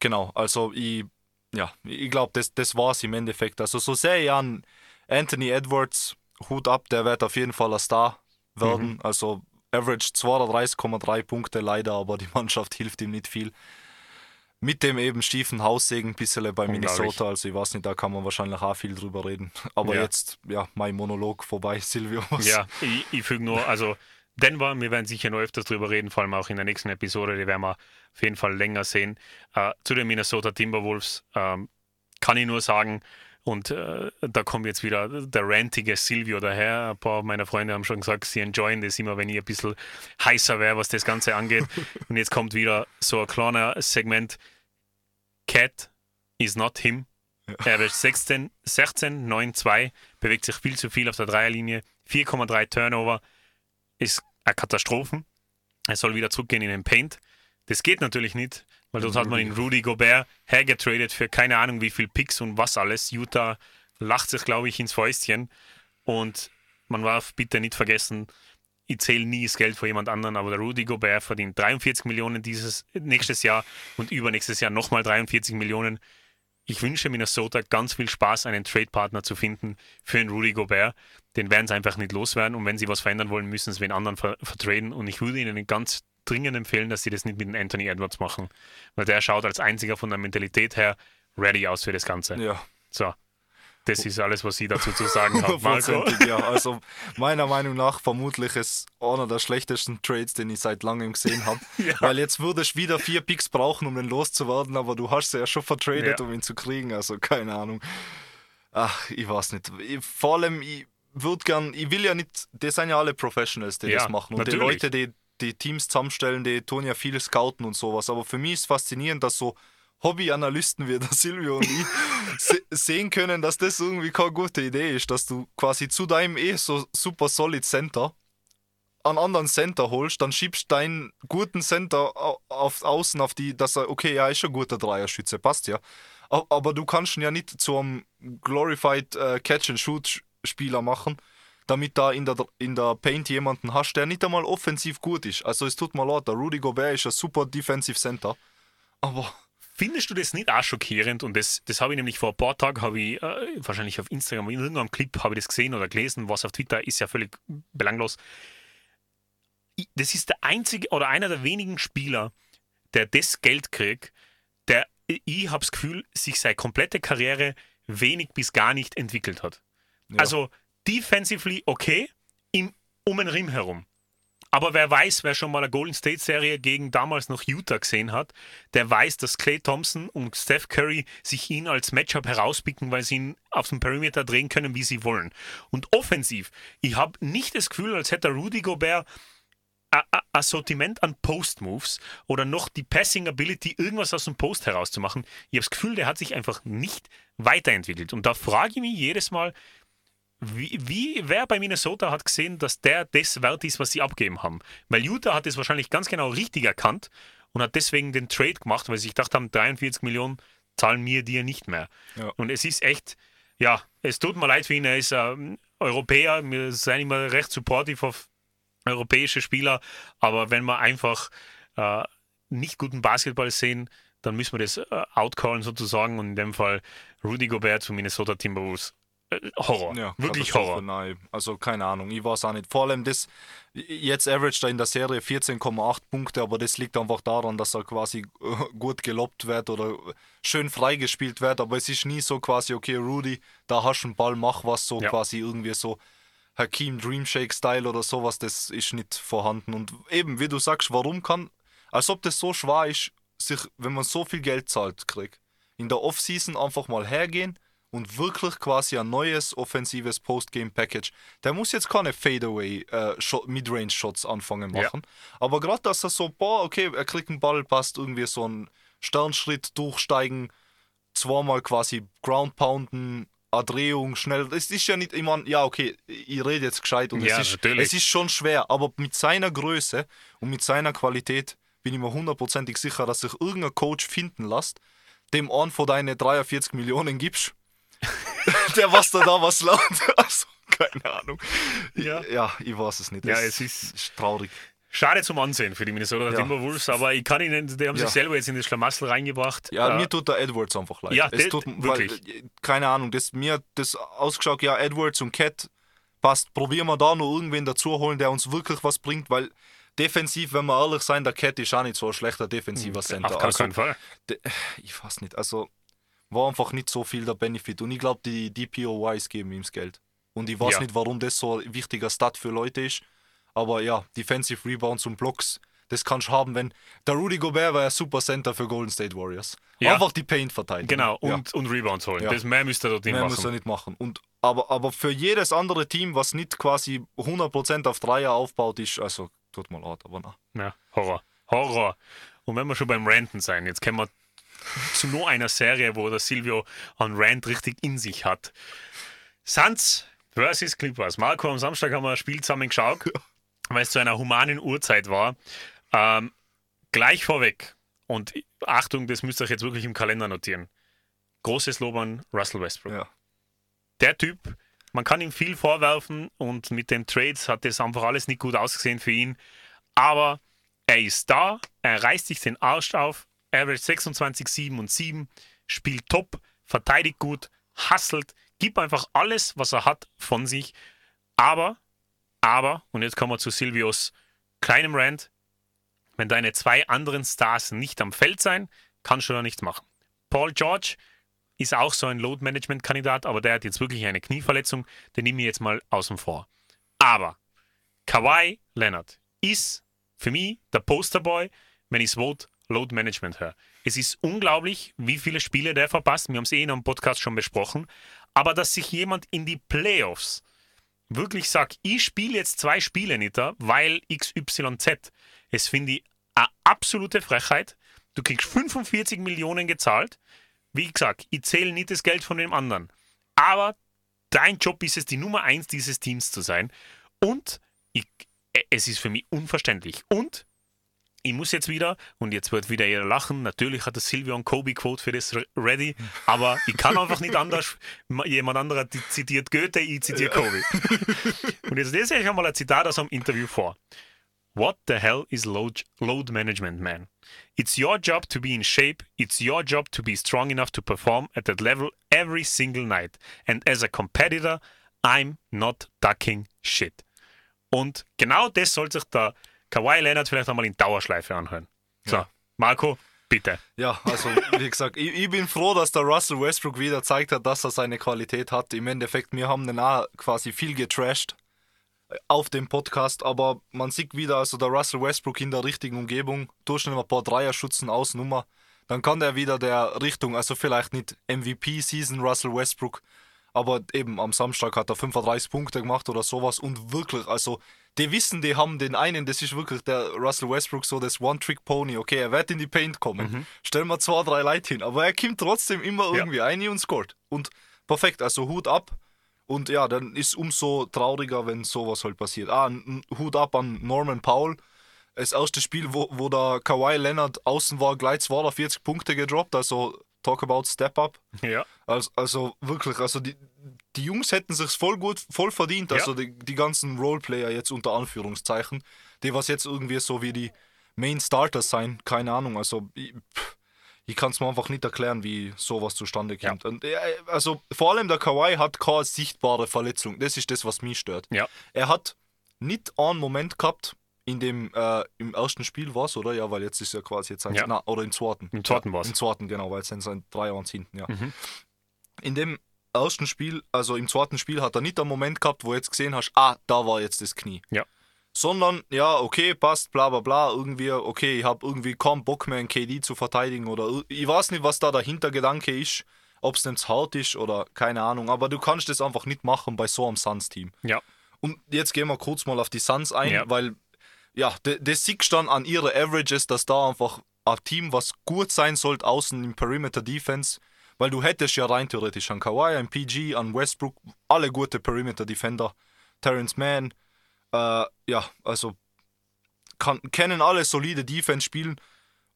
Genau, also ich, ja, ich glaube, das, das war es im Endeffekt. Also, so sehr ich an Anthony Edwards, Hut ab, der wird auf jeden Fall ein Star werden. Also, Average 32,3 Punkte leider, aber die Mannschaft hilft ihm nicht viel. Mit dem eben stiefen Haussegen bisschen bei. Minnesota, also ich weiß nicht, da kann man wahrscheinlich auch viel drüber reden. Aber Ja. jetzt, ja, mein Monolog vorbei, Silvio. Ja, ich, ich füge nur, also Denver, wir werden sicher noch öfters drüber reden, vor allem auch in der nächsten Episode, die werden wir auf jeden Fall länger sehen. Äh, zu den Minnesota Timberwolves ähm, kann ich nur sagen, und äh, da kommt jetzt wieder der rantige Silvio daher. Ein paar meiner Freunde haben schon gesagt, sie enjoyen das immer, wenn ich ein bisschen heißer wäre, was das Ganze angeht. und jetzt kommt wieder so ein kleiner Segment. Cat is not him. Er wird 16, 16 9, 2, bewegt sich viel zu viel auf der Dreierlinie, 4,3 Turnover, ist eine Katastrophe. Er soll wieder zurückgehen in den Paint. Das geht natürlich nicht, weil dort hat man den Rudy Gobert hergetradet für keine Ahnung wie viel Picks und was alles. Utah lacht sich, glaube ich, ins Fäustchen. Und man darf bitte nicht vergessen, ich zähle nie das Geld von jemand anderen, aber der Rudy Gobert verdient 43 Millionen dieses nächstes Jahr und übernächstes Jahr nochmal 43 Millionen. Ich wünsche Minnesota ganz viel Spaß, einen Trade-Partner zu finden für einen Rudy Gobert. Den werden sie einfach nicht loswerden und wenn sie was verändern wollen, müssen sie wen anderen ver vertraden und ich würde ihnen ganz dringend empfehlen, dass sie das nicht mit dem Anthony Edwards machen, weil der schaut als einziger von der Mentalität her ready aus für das Ganze. Ja. So, das ist alles, was ich dazu zu sagen habe. Marco. Ja. Also meiner Meinung nach vermutlich ist einer der schlechtesten Trades, den ich seit langem gesehen habe. Ja. Weil jetzt würdest du wieder vier Picks brauchen, um den loszuwerden, aber du hast sie ja schon vertradet, Ja. um ihn zu kriegen. Also keine Ahnung. Ach, ich weiß nicht. Ich, vor allem, ich würde gern, ich will ja nicht, das sind ja alle Professionals, die Ja, das machen. Und natürlich. die Leute, die die Teams zusammenstellen, die tun ja viel scouten und sowas. Aber für mich ist faszinierend, dass so Hobbyanalysten wie der Silvio und ich se sehen können, dass das irgendwie keine gute Idee ist, dass du quasi zu deinem eh so super solid Center einen anderen Center holst, dann schiebst deinen guten Center au- auf außen auf die, dass er, okay, ja, ist schon ein guter Dreierschütze, passt ja. Aber du kannst ihn ja nicht zum Glorified äh, Catch-and-Shoot-Spieler machen, damit da in der, in der Paint jemanden hast, der nicht einmal offensiv gut ist. Also es tut mir leid, der Rudy Gobert ist ein super Defensive Center, aber Findest du das nicht auch schockierend? Und das, das habe ich nämlich vor ein paar Tagen, habe ich äh, wahrscheinlich auf Instagram, in irgendeinem Clip habe ich das gesehen oder gelesen, was auf Twitter ist ja völlig belanglos. Das ist der einzige oder einer der wenigen Spieler, der das Geld kriegt, der, ich habe das Gefühl, sich seine komplette Karriere wenig bis gar nicht entwickelt hat. Also defensively okay, im, um den Rim herum. Aber wer weiß, wer schon mal eine Golden State Serie gegen damals noch Utah gesehen hat, der weiß, dass Clay Thompson und Steph Curry sich ihn als Matchup herauspicken, weil sie ihn auf dem Perimeter drehen können, wie sie wollen. Und offensiv, ich habe nicht das Gefühl, als hätte Rudy Gobert ein ein Sortiment an Post-Moves oder noch die Passing Ability, irgendwas aus dem Post herauszumachen. Ich habe das Gefühl, der hat sich einfach nicht weiterentwickelt. Und da frage ich mich jedes Mal, wie, wie, wer bei Minnesota hat gesehen, dass der das wert ist, was sie abgeben haben? Weil Utah hat es wahrscheinlich ganz genau richtig erkannt und hat deswegen den Trade gemacht, weil sie sich gedacht haben, 43 Millionen zahlen mir dir nicht mehr. Ja. Und es ist echt, ja, es tut mir leid für ihn, er ist ähm, Europäer, wir sind immer recht supportive auf europäische Spieler, aber wenn wir einfach äh, nicht guten Basketball sehen, dann müssen wir das äh, outcallen sozusagen und in dem Fall Rudy Gobert zu Minnesota Timberwolves. Äh, Horror, Ja, wirklich Horror. Nein, also keine Ahnung, ich weiß auch nicht. Vor allem das, jetzt averaged er in der Serie 14,8 Punkte, aber das liegt einfach daran, dass er quasi gut gelobt wird oder schön freigespielt wird, aber es ist nie so quasi, okay, Rudy, da hast du einen Ball, mach was, so Ja. quasi irgendwie so Hakim Dreamshake-Style oder sowas, das ist nicht vorhanden. Und eben, wie du sagst, warum kann, als ob das so schwer ist, sich, wenn man so viel Geld zahlt, kriegt, in der Offseason einfach mal hergehen und wirklich quasi ein neues offensives Postgame-Package. Der muss jetzt keine Fadeaway äh, Shot- Midrange-Shots anfangen Ja. machen. Aber gerade, dass er so, boah, okay, er kriegt einen Ball, passt irgendwie so einen Sternschritt durchsteigen, zweimal quasi Ground pounden, eine Drehung, schnell. Das ist ja nicht, ich meine, ja, okay, ich rede jetzt gescheit und Ja, es, ist, es ist schon schwer, aber mit seiner Größe und mit seiner Qualität bin ich mir hundertprozentig sicher, dass sich irgendein Coach finden lässt, dem einen von deine 43 Millionen gibst, der was da da was lernt. Also, keine Ahnung. Ja. ja, ich weiß es nicht. Ja, Das es ist- traurig. Schade zum Ansehen für die Minnesota Ja. Timberwolves, aber ich kann ihnen, die haben Ja. sich selber jetzt in das Schlamassel reingebracht. Ja, Äh, mir tut der Edwards einfach leid. Ja, es tut, wirklich. Weil, äh, keine Ahnung, das, mir hat das ausgeschaut, ja, Edwards und Cat passt. Probieren wir da noch irgendwen dazu holen, der uns wirklich was bringt, weil defensiv, wenn wir ehrlich sein, der Cat ist auch nicht so ein schlechter defensiver Center. auf gar Also, keinen Fall. ich weiß nicht, also war einfach nicht so viel der Benefit und ich glaube, die DPOYs geben ihm das Geld. Und ich weiß Ja. nicht, warum das so ein wichtiger Stat für Leute ist, aber ja, Defensive Rebounds und Blocks, das kannst du haben, wenn der Rudy Gobert war ja super Center für Golden State Warriors. Ja. Einfach die Paint verteidigen. Genau, Ja. und, und Rebounds holen. Das mehr müsste er dort Mehr muss er machen. nicht machen. Und, aber, aber für jedes andere Team, was nicht quasi 100% auf Dreier aufbaut, ist, also tut mal leid, aber na. Ja, Horror. Horror. Und wenn wir schon beim Ranten sein, jetzt kommen wir zu nur einer Serie, wo der Silvio einen Rant richtig in sich hat. Suns versus Clippers. Marco, am Samstag haben wir ein Spiel zusammen geschaut, weil es zu einer humanen Uhrzeit war. Ähm, gleich vorweg, und Achtung, das müsst ihr euch jetzt wirklich im Kalender notieren. Großes Lob an Russell Westbrook. Ja. Der Typ, man kann ihm viel vorwerfen und mit den Trades hat das einfach alles nicht gut ausgesehen für ihn. Aber er ist da, er reißt sich den Arsch auf, average 26, 7 und 7, spielt top, verteidigt gut, hustelt, gibt einfach alles, was er hat, von sich. Aber, aber, und jetzt kommen wir zu Silvios kleinem Rant, Wenn deine zwei anderen Stars nicht am Feld sein, kannst du da nichts machen. Paul George ist auch so ein Load-Management-Kandidat, aber der hat jetzt wirklich eine Knieverletzung, den nehme ich jetzt mal außen vor. Aber Kawhi Leonard ist für mich der Posterboy, wenn ich das Wort Load Management höre. Es ist unglaublich, wie viele Spiele der verpasst. Wir haben es eh in einem Podcast schon besprochen. Aber dass sich jemand in die Playoffs wirklich sagt, ich spiele jetzt zwei Spiele nicht, weil XYZ, es finde ich eine absolute Frechheit. Du kriegst 45 Millionen gezahlt. Wie gesagt, ich zähle nicht das Geld von dem anderen. Aber dein Job ist es, die Nummer eins dieses Teams zu sein. Und ich, es ist für mich unverständlich. Und ich muss jetzt wieder, und jetzt wird wieder jeder lachen, natürlich hat der Silvio ein Kobe-Quote für das ready, aber ich kann einfach nicht anders. Jemand anderer zitiert Goethe, ich zitiere Kobe. und jetzt lese ich einmal ein Zitat aus einem Interview vor. What the hell is load, load management, man? It's your job to be in shape. It's your job to be strong enough to perform at that level every single night. And as a competitor, I'm not ducking shit. Und genau das soll sich der Kawhi Leonard vielleicht einmal in Dauerschleife anhören. So, ja. Marco, bitte. Ja, also wie gesagt, ich, ich, bin froh, dass der Russell Westbrook wieder gezeigt hat, dass er seine Qualität hat. Im Endeffekt, wir haben den auch quasi viel getrashed auf dem Podcast, aber man sieht wieder, also der Russell Westbrook in der richtigen Umgebung, durchschnittlich ein paar Dreier-Schutzen aus Nummer, dann kann der wieder der Richtung, also vielleicht nicht MVP-Season Russell Westbrook, aber eben am Samstag hat er 35 Punkte gemacht oder sowas und wirklich, also die wissen, die haben den einen, das ist wirklich der Russell Westbrook, so das One-Trick-Pony. Okay, er wird in die Paint kommen. Mhm. Stellen wir zwei, drei Leute hin. Aber er kommt trotzdem immer irgendwie ja. ein und scored. Und perfekt, also Hut ab. Und ja, dann ist es umso trauriger, wenn sowas halt passiert. Ah, Hut ab an Norman Powell. Das erste Spiel, wo, wo der Kawhi Leonard außen war, gleich 42 Punkte gedroppt. Also talk about step up. Ja. Also, also wirklich, also die, die Jungs hätten sich voll gut, voll verdient, also ja. die, die ganzen Roleplayer jetzt unter Anführungszeichen, die was jetzt irgendwie so wie die Main Starters sein, keine Ahnung, also ich, ich kann es mir einfach nicht erklären, wie sowas zustande kommt. Ja. Und, also vor allem der Kawhi hat keine sichtbare Verletzung, das ist das, was mich stört. Ja. Er hat nicht einen Moment gehabt, in dem äh, im ersten Spiel war es, oder? Ja, weil jetzt ist ja quasi jetzt ein, ja. na, oder im zweiten. Im zweiten war es. Im zweiten, genau, weil es sind drei Jahre hinten, ja. Mhm. In dem ersten Spiel, also im zweiten Spiel, hat er nicht einen Moment gehabt, wo du jetzt gesehen hast, ah, da war jetzt das Knie. Ja. Sondern, ja, okay, passt, bla bla bla, irgendwie, okay, ich habe irgendwie kaum Bock mehr, einen KD zu verteidigen oder ich weiß nicht, was da der Hintergedanke ist, ob es nicht hart ist oder keine Ahnung, aber du kannst das einfach nicht machen bei so einem Suns-Team. Ja. Und jetzt gehen wir kurz mal auf die Suns ein, ja. weil, ja, das siehst dann an ihre Averages, dass da einfach ein Team, was gut sein sollte, außen im Perimeter Defense, weil du hättest ja rein theoretisch an Kawhi, an PG, an Westbrook, alle gute Perimeter-Defender, Terrence Mann, äh, ja, also kann, können alle solide Defense spielen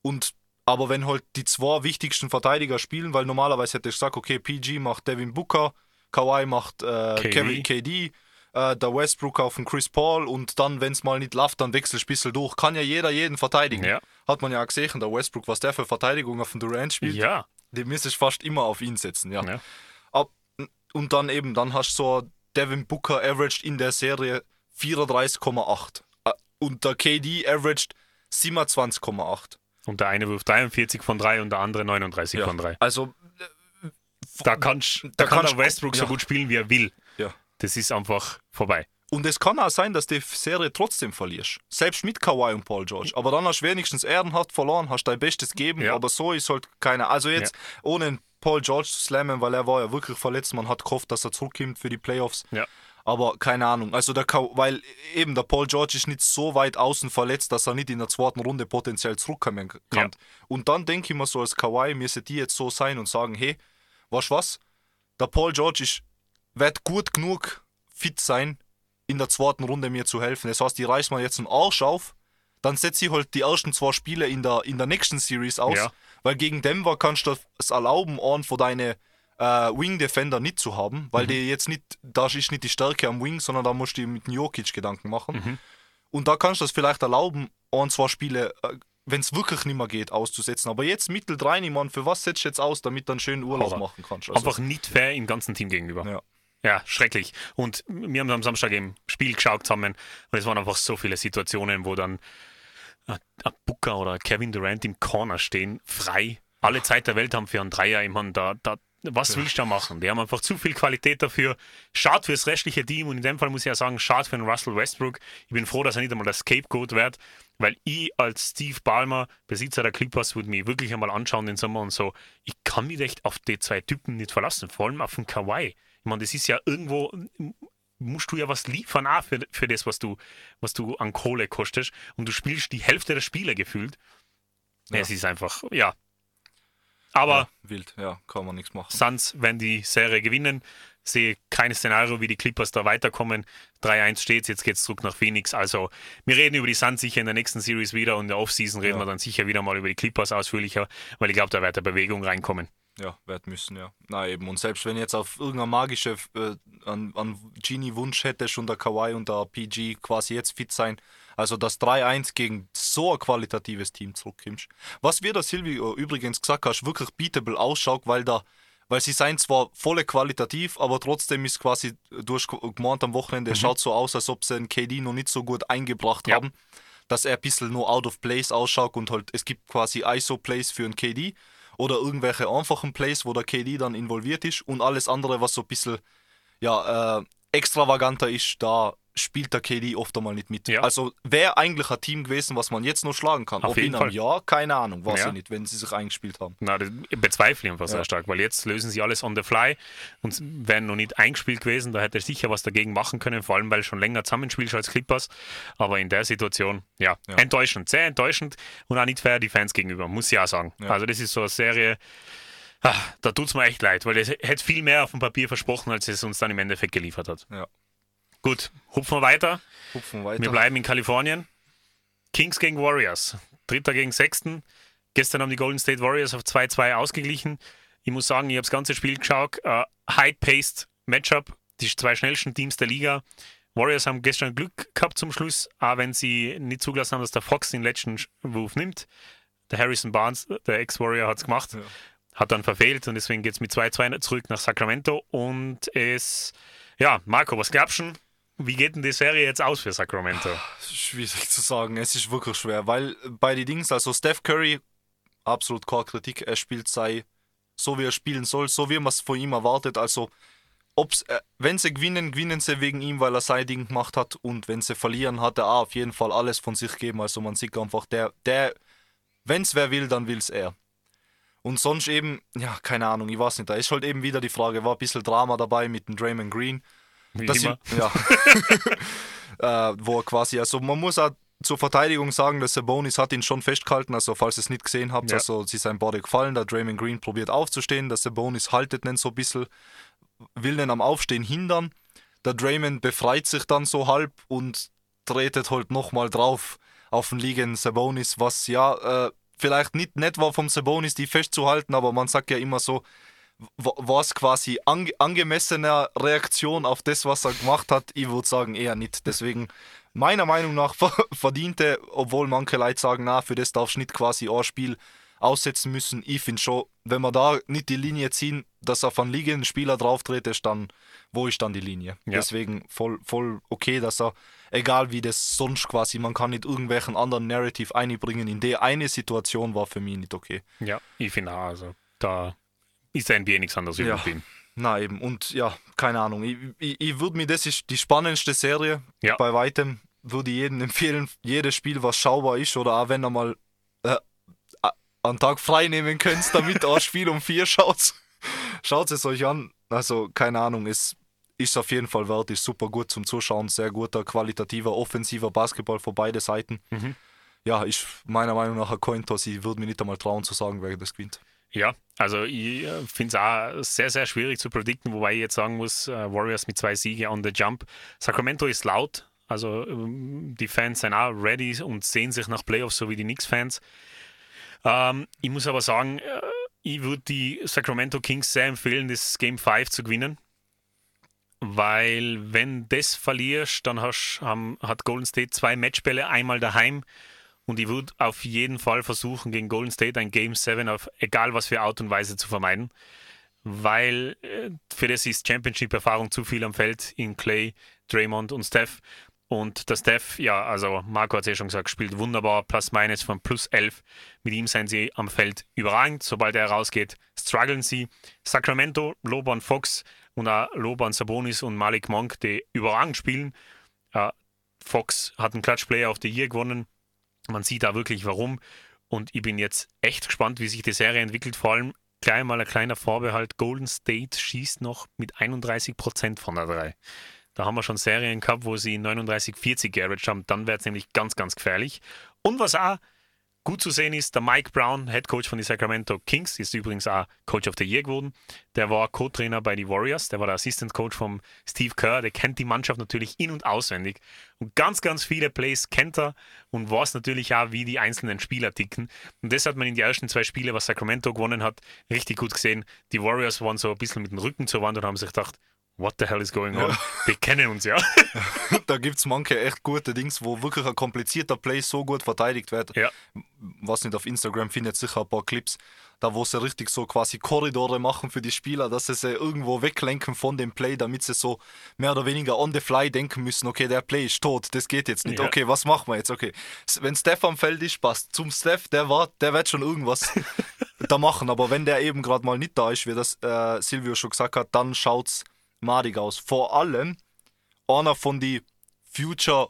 und aber wenn halt die zwei wichtigsten Verteidiger spielen, weil normalerweise hätte ich gesagt, okay, PG macht Devin Booker, Kawhi macht äh. Kevin KD, äh, der Westbrook auf den Chris Paul und dann, wenn es mal nicht läuft, dann wechselst du ein bisschen durch. Kann ja jeder jeden verteidigen. Ja. Hat man ja auch gesehen, der Westbrook, was der für Verteidigung auf dem Durant spielt. Ja die müsstest fast immer auf ihn setzen, ja. ja. Ab, und dann eben, dann hast du so Devin Booker averaged in der Serie 34,8 äh, und der KD averaged 27,8. Und der eine wirft 43 von 3 und der andere 39 ja. von 3. Also äh, da, kannst, da, da kann der Westbrook ja. so gut spielen, wie er will. Das ist einfach vorbei. Und es kann auch sein, dass die Serie trotzdem verlierst. Selbst mit Kawhi und Paul George. Aber dann hast du wenigstens ehrenhaft verloren, hast dein Bestes gegeben, ja. aber so ist halt keiner. Also jetzt, ja. ohne Paul George zu slammen, weil er war ja wirklich verletzt, man hat gehofft, dass er zurückkommt für die Playoffs. Ja. Aber keine Ahnung. Also der weil eben der Paul George ist nicht so weit außen verletzt, dass er nicht in der zweiten Runde potenziell zurückkommen kann. Und dann denke ich mir so als Kawhi, müsste die jetzt so sein und sagen, hey, weißt du was? Der Paul George ist, wird gut genug fit sein, in der zweiten Runde mir zu helfen. Das heißt, die reißt mal jetzt einen Arsch auf, dann setze ich halt die ersten zwei Spiele in der, in der nächsten Series aus, ja. weil gegen Denver kannst du es erlauben, einen von deinen äh, Wing Defender nicht zu haben, weil mhm. die jetzt nicht, da ist nicht die Stärke am Wing, sondern da musst du mit dem Jokic Gedanken machen. Mhm. Und da kannst du es vielleicht erlauben, ein, zwei Spiele, äh, wenn es wirklich nicht mehr geht, auszusetzen. Aber jetzt mittel drei, ich meine, für was setzt du jetzt aus, damit du einen schönen Urlaub Aber machen kannst? Also einfach nicht fair im ganzen Team gegenüber. Ja. Ja, schrecklich. Und wir haben am Samstag im Spiel geschaut zusammen und es waren einfach so viele Situationen, wo dann ein Booker oder Kevin Durant im Corner stehen, frei, alle Zeit der Welt haben für einen Dreier. Ich meine, da, da, was willst du da machen? Die haben einfach zu viel Qualität dafür. Schade fürs restliche Team und in dem Fall muss ich ja sagen, schade für den Russell Westbrook. Ich bin froh, dass er nicht einmal das Scapegoat wird, weil ich als Steve Ballmer, Besitzer der Clippers, würde mich wirklich einmal anschauen den Sommer und so, ich kann mich echt auf die zwei Typen nicht verlassen, vor allem auf den Kawhi. Ich meine, das ist ja irgendwo, musst du ja was liefern auch für, für das, was du, was du an Kohle kostest und du spielst die Hälfte der Spiele gefühlt. Ja. Es ist einfach, ja, aber ja, wild, ja, kann man nichts machen. Suns, wenn die Serie gewinnen, sehe kein Szenario, wie die Clippers da weiterkommen. 3-1 steht jetzt geht es zurück nach Phoenix. Also wir reden über die Suns sicher in der nächsten Series wieder und in der Offseason reden ja. wir dann sicher wieder mal über die Clippers ausführlicher, weil ich glaube, da wird der Bewegung reinkommen. Ja, wird müssen, ja. Na eben, und selbst wenn jetzt auf irgendeiner magische, äh, an, an Genie-Wunsch hätte schon der Kawhi und der PG quasi jetzt fit sein, also das 3-1 gegen so ein qualitatives Team zurückkommst. Was wir da Silvio übrigens gesagt hast, wirklich beatable ausschaut, weil da weil sie seien zwar volle qualitativ, aber trotzdem ist quasi, du hast gemeint am Wochenende, mhm. schaut so aus, als ob sie den KD noch nicht so gut eingebracht ja. haben, dass er ein bisschen nur out of place ausschaut und halt, es gibt quasi ISO-Plays für einen KD oder irgendwelche einfachen Plays, wo der KD dann involviert ist und alles andere, was so ein bisschen ja, äh, extravaganter ist, da spielt der KD oft einmal nicht mit. Ja. Also wäre eigentlich ein Team gewesen, was man jetzt noch schlagen kann. Auf Ob jeden Fall. Ja, keine Ahnung, weiß ja. ich nicht, wenn sie sich eingespielt haben. Na, das bezweifle ich einfach sehr stark, weil jetzt lösen sie alles on the fly und wären noch nicht eingespielt gewesen, da hätte er sicher was dagegen machen können, vor allem weil er schon länger zusammenspielt als Clippers. Aber in der Situation, ja, enttäuschend, sehr enttäuschend und auch nicht fair die Fans gegenüber, muss ich auch sagen. Also das ist so eine Serie, ach, da tut es mir echt leid, weil es hätte viel mehr auf dem Papier versprochen, als es uns dann im Endeffekt geliefert hat. Ja. Gut, hupfen wir weiter. Hupfen weiter. Wir bleiben in Kalifornien. Kings gegen Warriors. Dritter gegen Sechsten. Gestern haben die Golden State Warriors auf 2-2 ausgeglichen. Ich muss sagen, ich habe das ganze Spiel geschaut. Uh, High-paced Matchup. Die zwei schnellsten Teams der Liga. Warriors haben gestern Glück gehabt zum Schluss, auch wenn sie nicht zugelassen haben, dass der Fox den letzten Wurf nimmt. Der Harrison Barnes, der Ex-Warrior, hat es gemacht. Ja. Hat dann verfehlt und deswegen geht es mit 2-2 zurück nach Sacramento. Und es, ja, Marco, was glaubst du? Wie geht denn die Serie jetzt aus für Sacramento? Schwierig zu sagen, es ist wirklich schwer, weil bei den Dings, also Steph Curry, absolut keine Kritik, er spielt sei so wie er spielen soll, so wie man es von ihm erwartet. Also, ob's, äh, wenn sie gewinnen, gewinnen sie wegen ihm, weil er sein Ding gemacht hat. Und wenn sie verlieren, hat er auf jeden Fall alles von sich gegeben. Also man sieht einfach, der, der, wenn es wer will, dann will es er. Und sonst eben, ja, keine Ahnung, ich weiß nicht, da ist halt eben wieder die Frage, war ein bisschen Drama dabei mit dem Draymond Green. Wie dass immer. Sie, ja. äh, wo er quasi, also man muss auch zur Verteidigung sagen, dass Sabonis hat ihn schon festgehalten, also falls ihr es nicht gesehen habt, ja. also sie ist sein Body gefallen, der Draymond Green probiert aufzustehen, der Sabonis haltet ihn so ein bisschen, will ihn am Aufstehen hindern, der Draymond befreit sich dann so halb und tretet halt nochmal drauf auf den liegenden Sabonis, was ja äh, vielleicht nicht nett war vom Sabonis, die festzuhalten, aber man sagt ja immer so, war es quasi ange angemessene Reaktion auf das, was er gemacht hat? Ich würde sagen, eher nicht. Deswegen, meiner Meinung nach, verdiente, obwohl manche Leute sagen, na, für das darfst du nicht quasi ein Spiel aussetzen müssen. Ich finde schon, wenn wir da nicht die Linie ziehen, dass auf einen liegenden Spieler drauftritt, ist dann, wo ist dann die Linie? Ja. Deswegen voll, voll okay, dass er, egal wie das sonst quasi, man kann nicht irgendwelchen anderen Narrative einbringen. In der eine Situation war für mich nicht okay. Ja, ich finde auch, also da ist der NBA nichts anderes ja. übrig. Na eben, und ja, keine Ahnung. Ich, ich, ich würde mir, das ist die spannendste Serie ja. bei weitem, würde ich jedem empfehlen, jedes Spiel, was schaubar ist, oder auch wenn er mal äh, einen Tag frei nehmen könnt, damit auch Spiel um vier schaut, schaut es euch an. Also, keine Ahnung, es ist auf jeden Fall wert, ist super gut zum Zuschauen, sehr guter, qualitativer, offensiver Basketball für beide Seiten. Mhm. Ja, ist meiner Meinung nach ein Cointoss. Ich würde mir nicht einmal trauen zu sagen, wer das gewinnt. Ja, also ich äh, finde es auch sehr, sehr schwierig zu predikten, wobei ich jetzt sagen muss, äh, Warriors mit zwei Siegen on the jump. Sacramento ist laut, also ähm, die Fans sind auch ready und sehen sich nach Playoffs, so wie die Knicks-Fans. Ähm, ich muss aber sagen, äh, ich würde die Sacramento Kings sehr empfehlen, das Game 5 zu gewinnen. Weil, wenn das verlierst, dann hast, haben, hat Golden State zwei Matchbälle, einmal daheim und ich würde auf jeden Fall versuchen, gegen Golden State ein Game 7 auf egal was für Art und Weise zu vermeiden. Weil äh, für das ist Championship-Erfahrung zu viel am Feld in Clay, Draymond und Steph. Und der Steph, ja, also Marco hat es ja schon gesagt, spielt wunderbar, plus minus von plus 11. Mit ihm seien sie am Feld überragend. Sobald er rausgeht, strugglen sie. Sacramento, Loban Fox und auch Loban Sabonis und Malik Monk, die überragend spielen. Äh, Fox hat einen Clutch Player of the Year gewonnen. Man sieht da wirklich warum. Und ich bin jetzt echt gespannt, wie sich die Serie entwickelt. Vor allem gleich mal ein kleiner Vorbehalt. Golden State schießt noch mit 31% von der 3. Da haben wir schon Serien gehabt, wo sie 39-40 geaveraged haben. Dann wird es nämlich ganz, ganz gefährlich. Und was auch gut zu sehen ist, der Mike Brown, Head Coach von den Sacramento Kings, ist übrigens auch Coach of the Year geworden. Der war Co-Trainer bei den Warriors, der war der Assistant Coach von Steve Kerr, der kennt die Mannschaft natürlich in- und auswendig. Und ganz, ganz viele Plays kennt er und weiß natürlich auch, wie die einzelnen Spieler ticken. Und das hat man in den ersten zwei Spielen, was Sacramento gewonnen hat, richtig gut gesehen. Die Warriors waren so ein bisschen mit dem Rücken zur Wand und haben sich gedacht, what the hell is going on? Ja. Wir kennen uns ja. da gibt es manche echt gute Dings, wo wirklich ein komplizierter Play so gut verteidigt wird. Ja. Was nicht auf Instagram findet sicher ein paar Clips, da wo sie richtig so quasi Korridore machen für die Spieler, dass sie sie irgendwo weglenken von dem Play, damit sie so mehr oder weniger on the fly denken müssen, okay, der Play ist tot, das geht jetzt nicht. Ja. Okay, was machen wir jetzt? Okay. Wenn Steph am Feld ist, passt. Zum Steph, der war, der wird schon irgendwas da machen, aber wenn der eben gerade mal nicht da ist, wie das äh, Silvio schon gesagt hat, dann schaut's madig aus. Vor allem einer von die Future,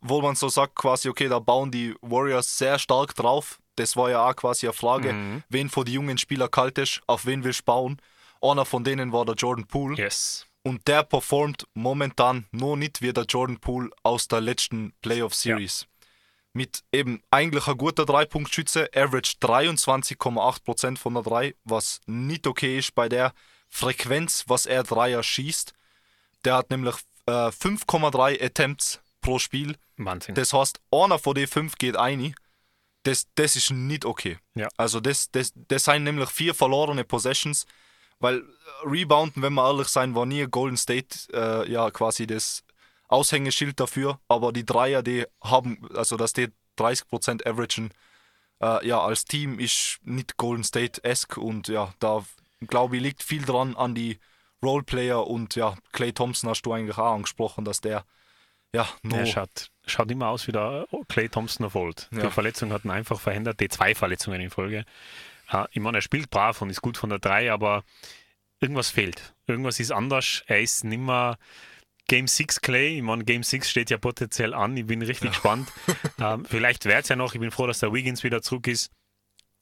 wo man so sagt, quasi, okay, da bauen die Warriors sehr stark drauf. Das war ja auch quasi eine Frage, mhm. wen von den jungen Spielern kalt ist, auf wen willst du bauen. Einer von denen war der Jordan Poole. Yes. Und der performt momentan nur nicht wie der Jordan Poole aus der letzten Playoff Series. Ja. Mit eben eigentlich ein guter Dreipunktschütze, average 23,8% von der 3, was nicht okay ist bei der Frequenz, was er Dreier schießt. Der hat nämlich äh, 5,3 Attempts pro Spiel. Wahnsinn. Das heißt, einer von den fünf geht ein. Das, das ist nicht okay. Ja. Also das, das, das sind nämlich vier verlorene Possessions, weil Rebounden, wenn wir ehrlich sein, war nie Golden State äh, ja quasi das Aushängeschild dafür, aber die Dreier, die haben, also dass die 30% averagen, äh, ja, als Team ist nicht Golden State-esque und ja, da glaube ich, liegt viel dran an die Roleplayer und ja, Clay Thompson hast du eigentlich auch angesprochen, dass der ja, no er schaut, schaut immer aus wie der Clay Thompson of old. Ja. Die Verletzung hat ihn einfach verhindert, die zwei Verletzungen in Folge. ich meine, er spielt brav und ist gut von der 3, aber irgendwas fehlt. Irgendwas ist anders. Er ist nicht mehr Game 6 Clay. Ich meine, Game 6 steht ja potenziell an. Ich bin richtig ja. gespannt. ähm, vielleicht wird es ja noch. Ich bin froh, dass der Wiggins wieder zurück ist.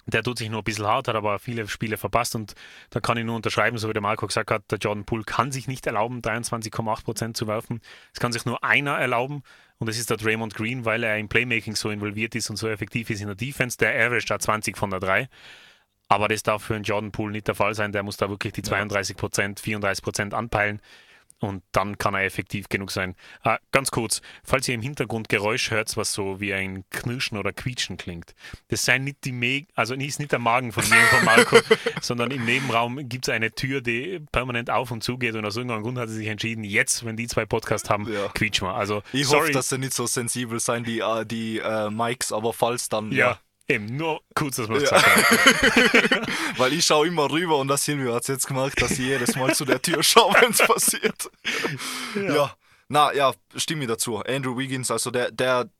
Der tut sich nur ein bisschen hart, hat aber viele Spiele verpasst und da kann ich nur unterschreiben, so wie der Marco gesagt hat, der Jordan Poole kann sich nicht erlauben, 23,8% zu werfen. Es kann sich nur einer erlauben und das ist der Draymond Green, weil er im Playmaking so involviert ist und so effektiv ist in der Defense. Der average da 20 von der 3. Aber das darf für einen Jordan Poole nicht der Fall sein. Der muss da wirklich die 32%, 34% anpeilen und dann kann er effektiv genug sein. Ah, ganz kurz, falls ihr im Hintergrund Geräusch hört, was so wie ein Knirschen oder Quietschen klingt, das sei nicht die Me also ist nicht der Magen von mir und von Marco, sondern im Nebenraum gibt es eine Tür, die permanent auf und zu geht und aus irgendeinem Grund hat er sich entschieden, jetzt, wenn die zwei Podcasts haben, ja. quietschen wir. Also, ich sorry. hoffe, dass sie nicht so sensibel sein, die, uh, die uh, Mikes, aber falls dann. ja. ja. Eben, nur kurz, dass wir ja. haben. Weil ich schaue immer rüber und das Silvio hat es jetzt gemerkt, dass ich jedes Mal zu der Tür schaue, wenn es passiert. Ja. ja. Na ja, stimme ich dazu. Andrew Wiggins, also der, der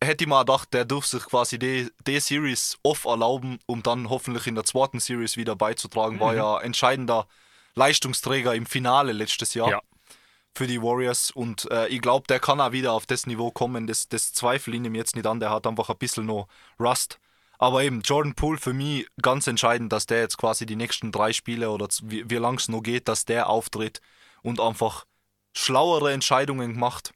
hätte ich mal gedacht, der dürfte sich quasi die, die Series off erlauben, um dann hoffentlich in der zweiten Series wieder beizutragen. Mhm. War ja entscheidender Leistungsträger im Finale letztes Jahr. Ja für die Warriors und äh, ich glaube, der kann auch wieder auf das Niveau kommen. Das, das zweifle ich ihm jetzt nicht an. Der hat einfach ein bisschen noch Rust. Aber eben, Jordan Poole für mich ganz entscheidend, dass der jetzt quasi die nächsten drei Spiele oder wie, wie lang es noch geht, dass der auftritt und einfach schlauere Entscheidungen macht,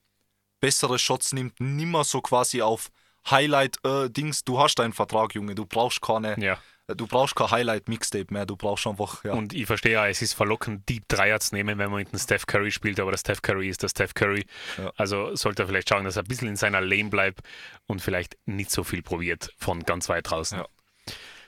bessere Shots nimmt, nimmer so quasi auf Highlight-Dings. Äh, du hast deinen Vertrag, Junge, du brauchst keine. Ja. Du brauchst kein Highlight-Mixtape mehr, du brauchst einfach. Ja. Und ich verstehe ja, es ist verlockend, Deep Dreier zu nehmen, wenn man mit einem Steph Curry spielt, aber der Steph Curry ist der Steph Curry. Ja. Also sollte er vielleicht schauen, dass er ein bisschen in seiner Lane bleibt und vielleicht nicht so viel probiert von ganz weit draußen. Ja.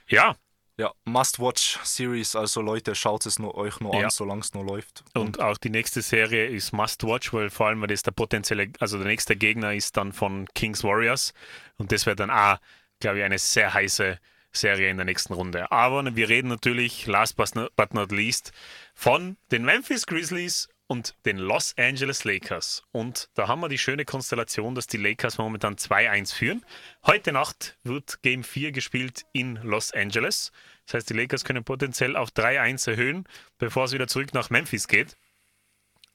ja. Ja, Must-Watch-Series, also Leute, schaut es nur, euch nur an, solange es nur läuft. Und, und, auch die nächste Serie ist Must-Watch, weil vor allem, weil das der potenzielle, also der nächste Gegner ist dann von Kings Warriors und das wäre dann auch, glaube ich, eine sehr heiße Serie in der nächsten Runde. Aber wir reden natürlich, last but not least, von den Memphis Grizzlies und den Los Angeles Lakers. Und da haben wir die schöne Konstellation, dass die Lakers momentan 2-1 führen. Heute Nacht wird Game 4 gespielt in Los Angeles. Das heißt, die Lakers können potenziell auf 3-1 erhöhen, bevor es wieder zurück nach Memphis geht.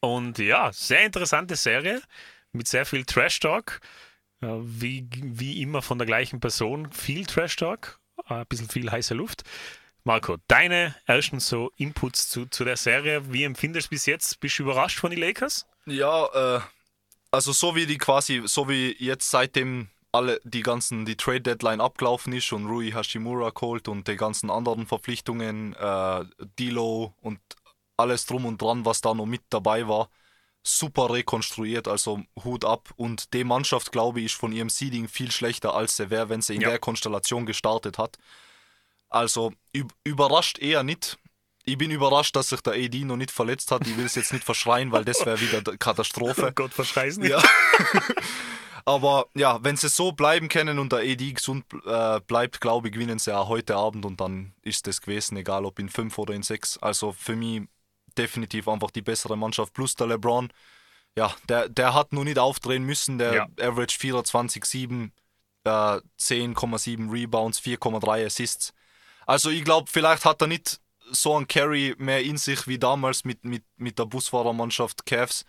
Und ja, sehr interessante Serie mit sehr viel Trash-Talk. Wie, wie immer von der gleichen Person. Viel Trash-Talk, ein bisschen viel heiße Luft. Marco, deine ersten so Inputs zu, zu der Serie, wie empfindest du bis jetzt? Bist du überrascht von den Lakers? Ja, äh, also so wie die quasi, so wie jetzt seitdem alle die ganzen, die Trade Deadline abgelaufen ist und Rui Hashimura geholt und die ganzen anderen Verpflichtungen, äh, Dilo und alles drum und dran, was da noch mit dabei war, super rekonstruiert, also Hut ab. Und die Mannschaft, glaube ich, ist von ihrem Seeding viel schlechter, als sie wäre, wenn sie in ja. der Konstellation gestartet hat. Also überrascht eher nicht. Ich bin überrascht, dass sich der AD noch nicht verletzt hat. Ich will es jetzt nicht verschreien, weil das wäre wieder Katastrophe. Oh Gott, verschreißen nicht. Ja. Aber ja, wenn sie so bleiben können und der AD gesund äh, bleibt, glaube ich, gewinnen sie auch heute Abend und dann ist das gewesen, egal ob in 5 oder in 6. Also für mich definitiv einfach die bessere Mannschaft. Plus der LeBron, ja, der, der hat nur nicht aufdrehen müssen. Der ja. Average 24,7, äh, 10,7 Rebounds, 4,3 Assists. Also ich glaube, vielleicht hat er nicht so ein Carry mehr in sich wie damals mit, mit, mit der Busfahrermannschaft Cavs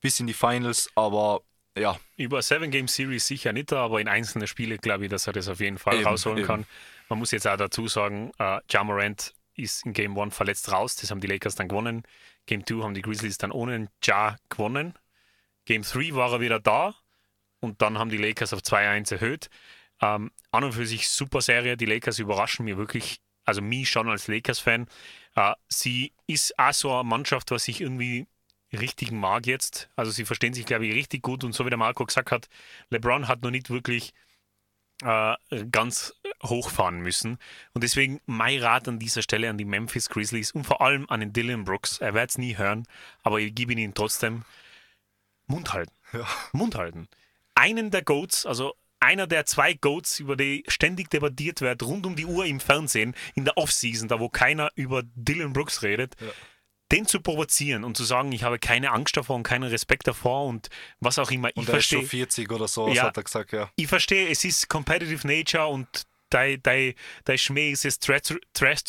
bis in die Finals, aber ja. Über Seven Game Series sicher nicht, aber in einzelnen Spielen glaube ich, dass er das auf jeden Fall eben, rausholen eben. kann. Man muss jetzt auch dazu sagen, äh, Jamorant ist in Game 1 verletzt raus, das haben die Lakers dann gewonnen. Game 2 haben die Grizzlies dann ohne Ja gewonnen. Game 3 war er wieder da und dann haben die Lakers auf 2-1 erhöht. Ähm, an und für sich super Serie. Die Lakers überraschen mir wirklich, also mich schon als Lakers-Fan. Äh, sie ist auch so eine Mannschaft, was ich irgendwie richtig mag jetzt. Also sie verstehen sich, glaube ich, richtig gut. Und so wie der Marco gesagt hat, LeBron hat noch nicht wirklich äh, ganz hochfahren müssen. Und deswegen mein Rat an dieser Stelle an die Memphis Grizzlies und vor allem an den Dylan Brooks. Er wird es nie hören, aber ich gebe ihnen trotzdem Mund halten. Ja. Mund halten. Einen der Goats, also einer der zwei Goats, über die ständig debattiert wird, rund um die Uhr im Fernsehen, in der Offseason, da wo keiner über Dylan Brooks redet, ja. Den zu provozieren und zu sagen, ich habe keine Angst davor und keinen Respekt davor und was auch immer. Und ich er verstehe, ist schon 40 oder so, ja, hat er gesagt, ja. Ich verstehe, es ist Competitive Nature und dein, dein, dein Schmäh ist es, Trash, Trash,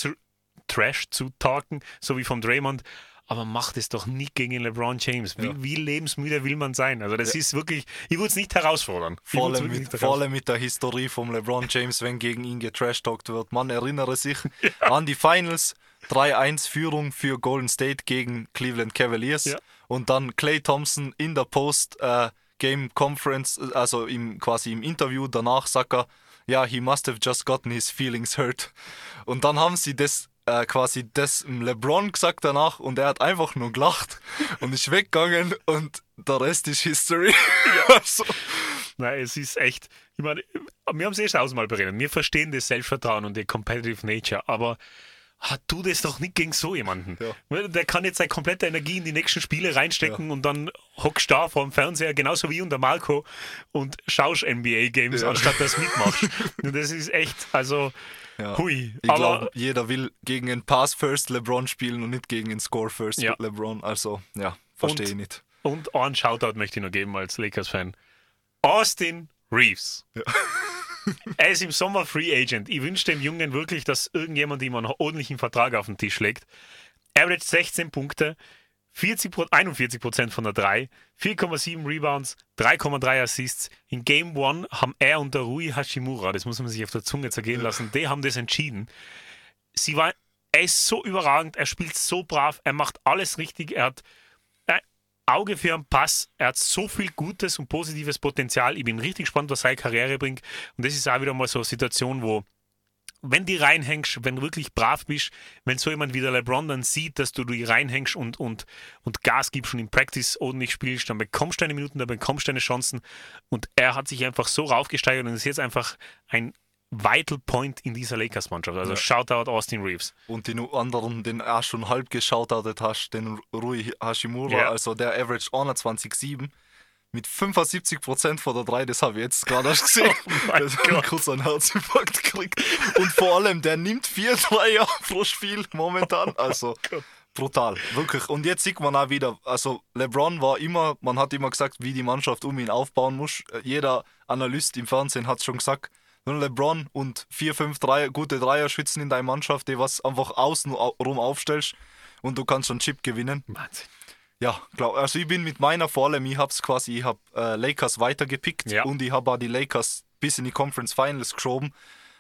Trash zu talken, so wie vom Draymond aber macht es doch nicht gegen LeBron James. Wie, ja. wie lebensmüde will man sein? Also das ja. ist wirklich, ich würde es nicht herausfordern. Vor allem, mit, vor allem mit der Historie von LeBron James, wenn gegen ihn getrashtalkt wird. Man erinnere sich ja. an die Finals, 3-1-Führung für Golden State gegen Cleveland Cavaliers und dann Clay Thompson in der Post äh, Game Conference, also im, quasi im Interview danach sagt er, ja, he must have just gotten his feelings hurt. Und dann haben sie das äh, quasi das LeBron gesagt danach und er hat einfach nur gelacht und ist weggegangen und der Rest ist History. Ja. also. Nein, es ist echt, ich meine, wir haben es erst ausmal beredet. Wir verstehen das Selbstvertrauen und die Competitive Nature, aber tu das doch nicht gegen so jemanden. Ja. Der kann jetzt seine komplette Energie in die nächsten Spiele reinstecken ja. und dann hockst du da vor dem Fernseher, genauso wie unter Marco und schaust NBA-Games, ja. anstatt das mitmachst. und das ist echt, also. Hui. Ich glaube, jeder will gegen einen Pass-First LeBron spielen und nicht gegen einen Score-First. LeBron. Also, ja, verstehe ich nicht. Und einen Shoutout möchte ich noch geben als Lakers-Fan. Austin Reeves. Ja. er ist im Sommer Free Agent. Ich wünsche dem Jungen wirklich, dass irgendjemand ihm einen ordentlichen Vertrag auf den Tisch legt. Average 16 Punkte, 40, 41% von der 3, 4,7 Rebounds, 3,3 Assists. In Game 1 haben er und der Rui Hashimura, das muss man sich auf der Zunge zergehen lassen, die haben das entschieden. Sie war, er ist so überragend, er spielt so brav, er macht alles richtig, er hat Auge für einen Pass, er hat so viel gutes und positives Potenzial. Ich bin richtig gespannt, was seine Karriere bringt. Und das ist auch wieder mal so eine Situation, wo wenn die reinhängst, wenn du wirklich brav bist, wenn so jemand wie der LeBron dann sieht, dass du die reinhängst und, und, und Gas gibst und im Practice ordentlich spielst, dann bekommst du deine Minuten, dann bekommst du deine Chancen. Und er hat sich einfach so raufgesteigert und ist jetzt einfach ein Vital Point in dieser Lakers-Mannschaft. Also ja. Shoutout Austin Reeves. Und den anderen, den auch schon halb geschautoutet hast, den Rui Hashimura, ja. also der Average 21,7 mit 75% von der 3, das habe ich jetzt gerade erst gesehen. Oh der hat kurz einen Herzinfarkt gekriegt. Und vor allem, der nimmt vier Dreier pro Spiel momentan. Also, brutal, wirklich. Und jetzt sieht man auch wieder, also LeBron war immer, man hat immer gesagt, wie die Mannschaft um ihn aufbauen muss. Jeder Analyst im Fernsehen hat schon gesagt, nur LeBron und vier, fünf Dreier, gute Dreierschützen in deiner Mannschaft, die was einfach außen rum aufstellst und du kannst einen Chip gewinnen. Wahnsinn. Ja, klar. Also ich bin mit meiner vor allem, ich hab's quasi, ich hab äh, Lakers weitergepickt Ja. und ich habe auch die Lakers bis in die Conference Finals geschoben,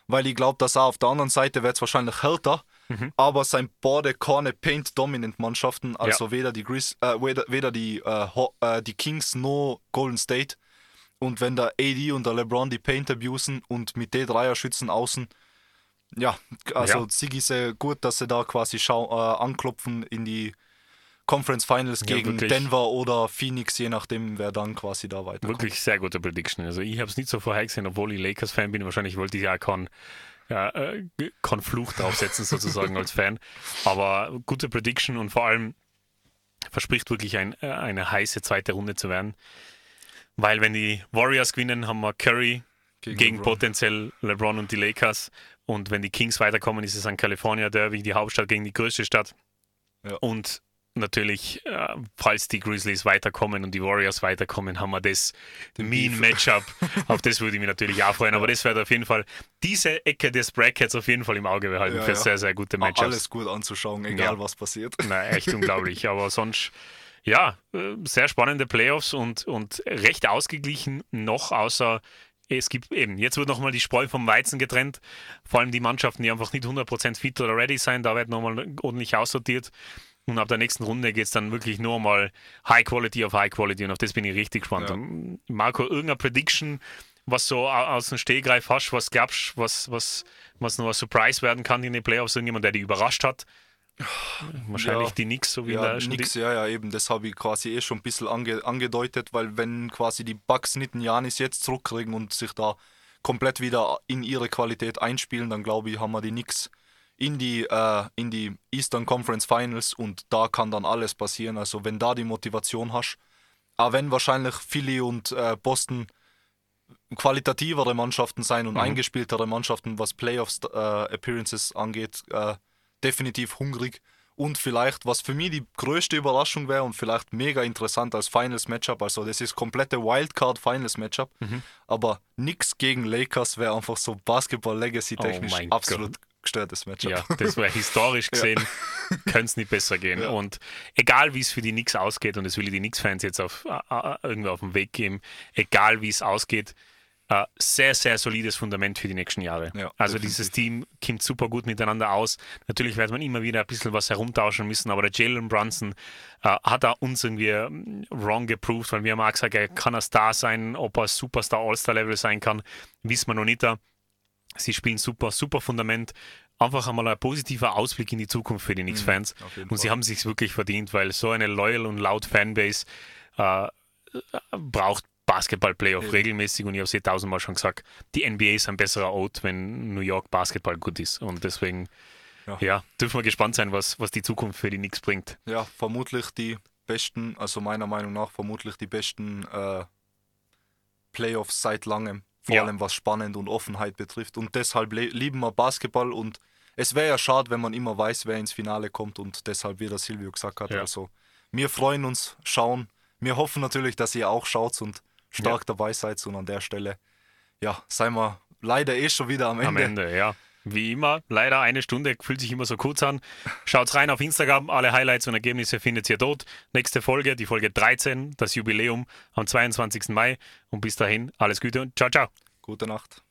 weil ich glaube, dass auch auf der anderen Seite wird es wahrscheinlich härter, Mhm. aber sein beide keine Paint-Dominant-Mannschaften, also weder die Grizz, äh, weder, weder die, äh, äh, die Kings noch Golden State. Und wenn der AD und der LeBron die Paint abusen und mit den Dreierschützen außen, ja, also Ja. Sigi ist äh, gut, dass sie da quasi schau äh, anklopfen in die Conference Finals Ja, gegen wirklich. Denver oder Phoenix, je nachdem, wer dann quasi da weiterkommt. Wirklich sehr gute Prediction. Also ich habe es nicht so vorhergesehen, obwohl ich Lakers-Fan bin. Wahrscheinlich wollte ich ja keinen ja, äh, keinen Fluch draufsetzen, sozusagen als Fan. Aber gute Prediction und vor allem verspricht wirklich ein, äh, eine heiße zweite Runde zu werden. Weil wenn die Warriors gewinnen, haben wir Curry Gegen gegen, LeBron. potenziell LeBron und die Lakers. Und wenn die Kings weiterkommen, ist es ein California Derby, die Hauptstadt gegen die größte Stadt. Ja. Und natürlich, äh, falls die Grizzlies weiterkommen und die Warriors weiterkommen, haben wir das Mean Matchup. auf das würde ich mich natürlich auch freuen. Aber das wird auf jeden Fall diese Ecke des Brackets auf jeden Fall im Auge behalten Ja, für ja. sehr, sehr gute Matchups. Alles gut anzuschauen, egal Ja. was passiert. Na, echt unglaublich. Aber sonst, ja, äh, sehr spannende Playoffs und, und recht ausgeglichen noch, außer es gibt eben, jetzt wird nochmal die Spreu vom Weizen getrennt. Vor allem die Mannschaften, die einfach nicht 100% fit oder ready sein, da wird nochmal ordentlich aussortiert. Und ab der nächsten Runde geht es dann wirklich nur mal High Quality auf High Quality und auf das bin ich richtig gespannt. Ja. Und Marco, irgendeine Prediction, was so au- aus dem Stehgreif hast, was glaubst du, was, was, was noch ein Surprise werden kann in den Playoffs? Irgendjemand, der dich überrascht hat? Wahrscheinlich Ja. die Knicks, so wie Ja, der schon nix, ja, ja, eben, das habe ich quasi eh schon ein bisschen ange, angedeutet, weil wenn quasi die Bucks nicht einen Janis jetzt zurückkriegen und sich da komplett wieder in ihre Qualität einspielen, dann glaube ich, haben wir die Knicks in die, äh, in die Eastern Conference Finals und da kann dann alles passieren. Also wenn da die Motivation hast, auch wenn wahrscheinlich Philly und äh, Boston qualitativere Mannschaften sein und Mhm. eingespieltere Mannschaften, was Playoffs-Appearances angeht, äh, definitiv hungrig. Und vielleicht, was für mich die größte Überraschung wäre und vielleicht mega interessant als Finals-Matchup, also das ist komplette Wildcard-Finals-Matchup, Mhm. aber nix gegen Lakers wäre einfach so Basketball-Legacy-technisch Oh absolut gestörtes Matchup. Ja, das wäre historisch gesehen, könnte es nicht besser gehen. Ja. Und egal wie es für die Knicks ausgeht, und das will ich die Knicks-Fans jetzt auf, äh, irgendwie auf den Weg geben, egal wie es ausgeht, äh, sehr, sehr solides Fundament für die nächsten Jahre. Ja, also definitiv. dieses Team kommt super gut miteinander aus. Natürlich wird man immer wieder ein bisschen was herumtauschen müssen, aber der Jalen Brunson äh, hat da uns irgendwie ähm, wrong geproved, weil wir haben auch gesagt, er kann ein Star sein, ob er Superstar All-Star-Level sein kann, wissen wir noch nicht. Da. Sie spielen super, super Fundament. Einfach einmal ein positiver Ausblick in die Zukunft für die Knicks-Fans. Mhm, und sie haben sich wirklich verdient, weil so eine loyal und laut Fanbase äh, braucht Basketball-Playoff regelmäßig. Und ich habe es eh tausendmal schon gesagt, die NBA ist ein besserer Ort, wenn New York Basketball gut ist. Und deswegen, ja, Ja. dürfen wir gespannt sein, was, was die Zukunft für die Knicks bringt. Ja, vermutlich die besten, also meiner Meinung nach vermutlich die besten äh, Playoffs seit langem. Vor Ja. allem was Spannend und Offenheit betrifft. Und deshalb lieben wir Basketball und es wäre ja schade, wenn man immer weiß, wer ins Finale kommt und deshalb, wie der Silvio gesagt hat. Ja. Also wir freuen uns, schauen. Wir hoffen natürlich, dass ihr auch schaut und stark Ja. dabei seid. Und an der Stelle, ja, seien wir leider eh schon wieder am Ende. Am Ende, ja. Wie immer, leider eine Stunde fühlt sich immer so kurz an. Schaut rein auf Instagram, alle Highlights und Ergebnisse findet ihr dort. Nächste Folge, die Folge 13, das Jubiläum am 22. Mai. Und bis dahin, alles Gute und ciao, ciao. Gute Nacht.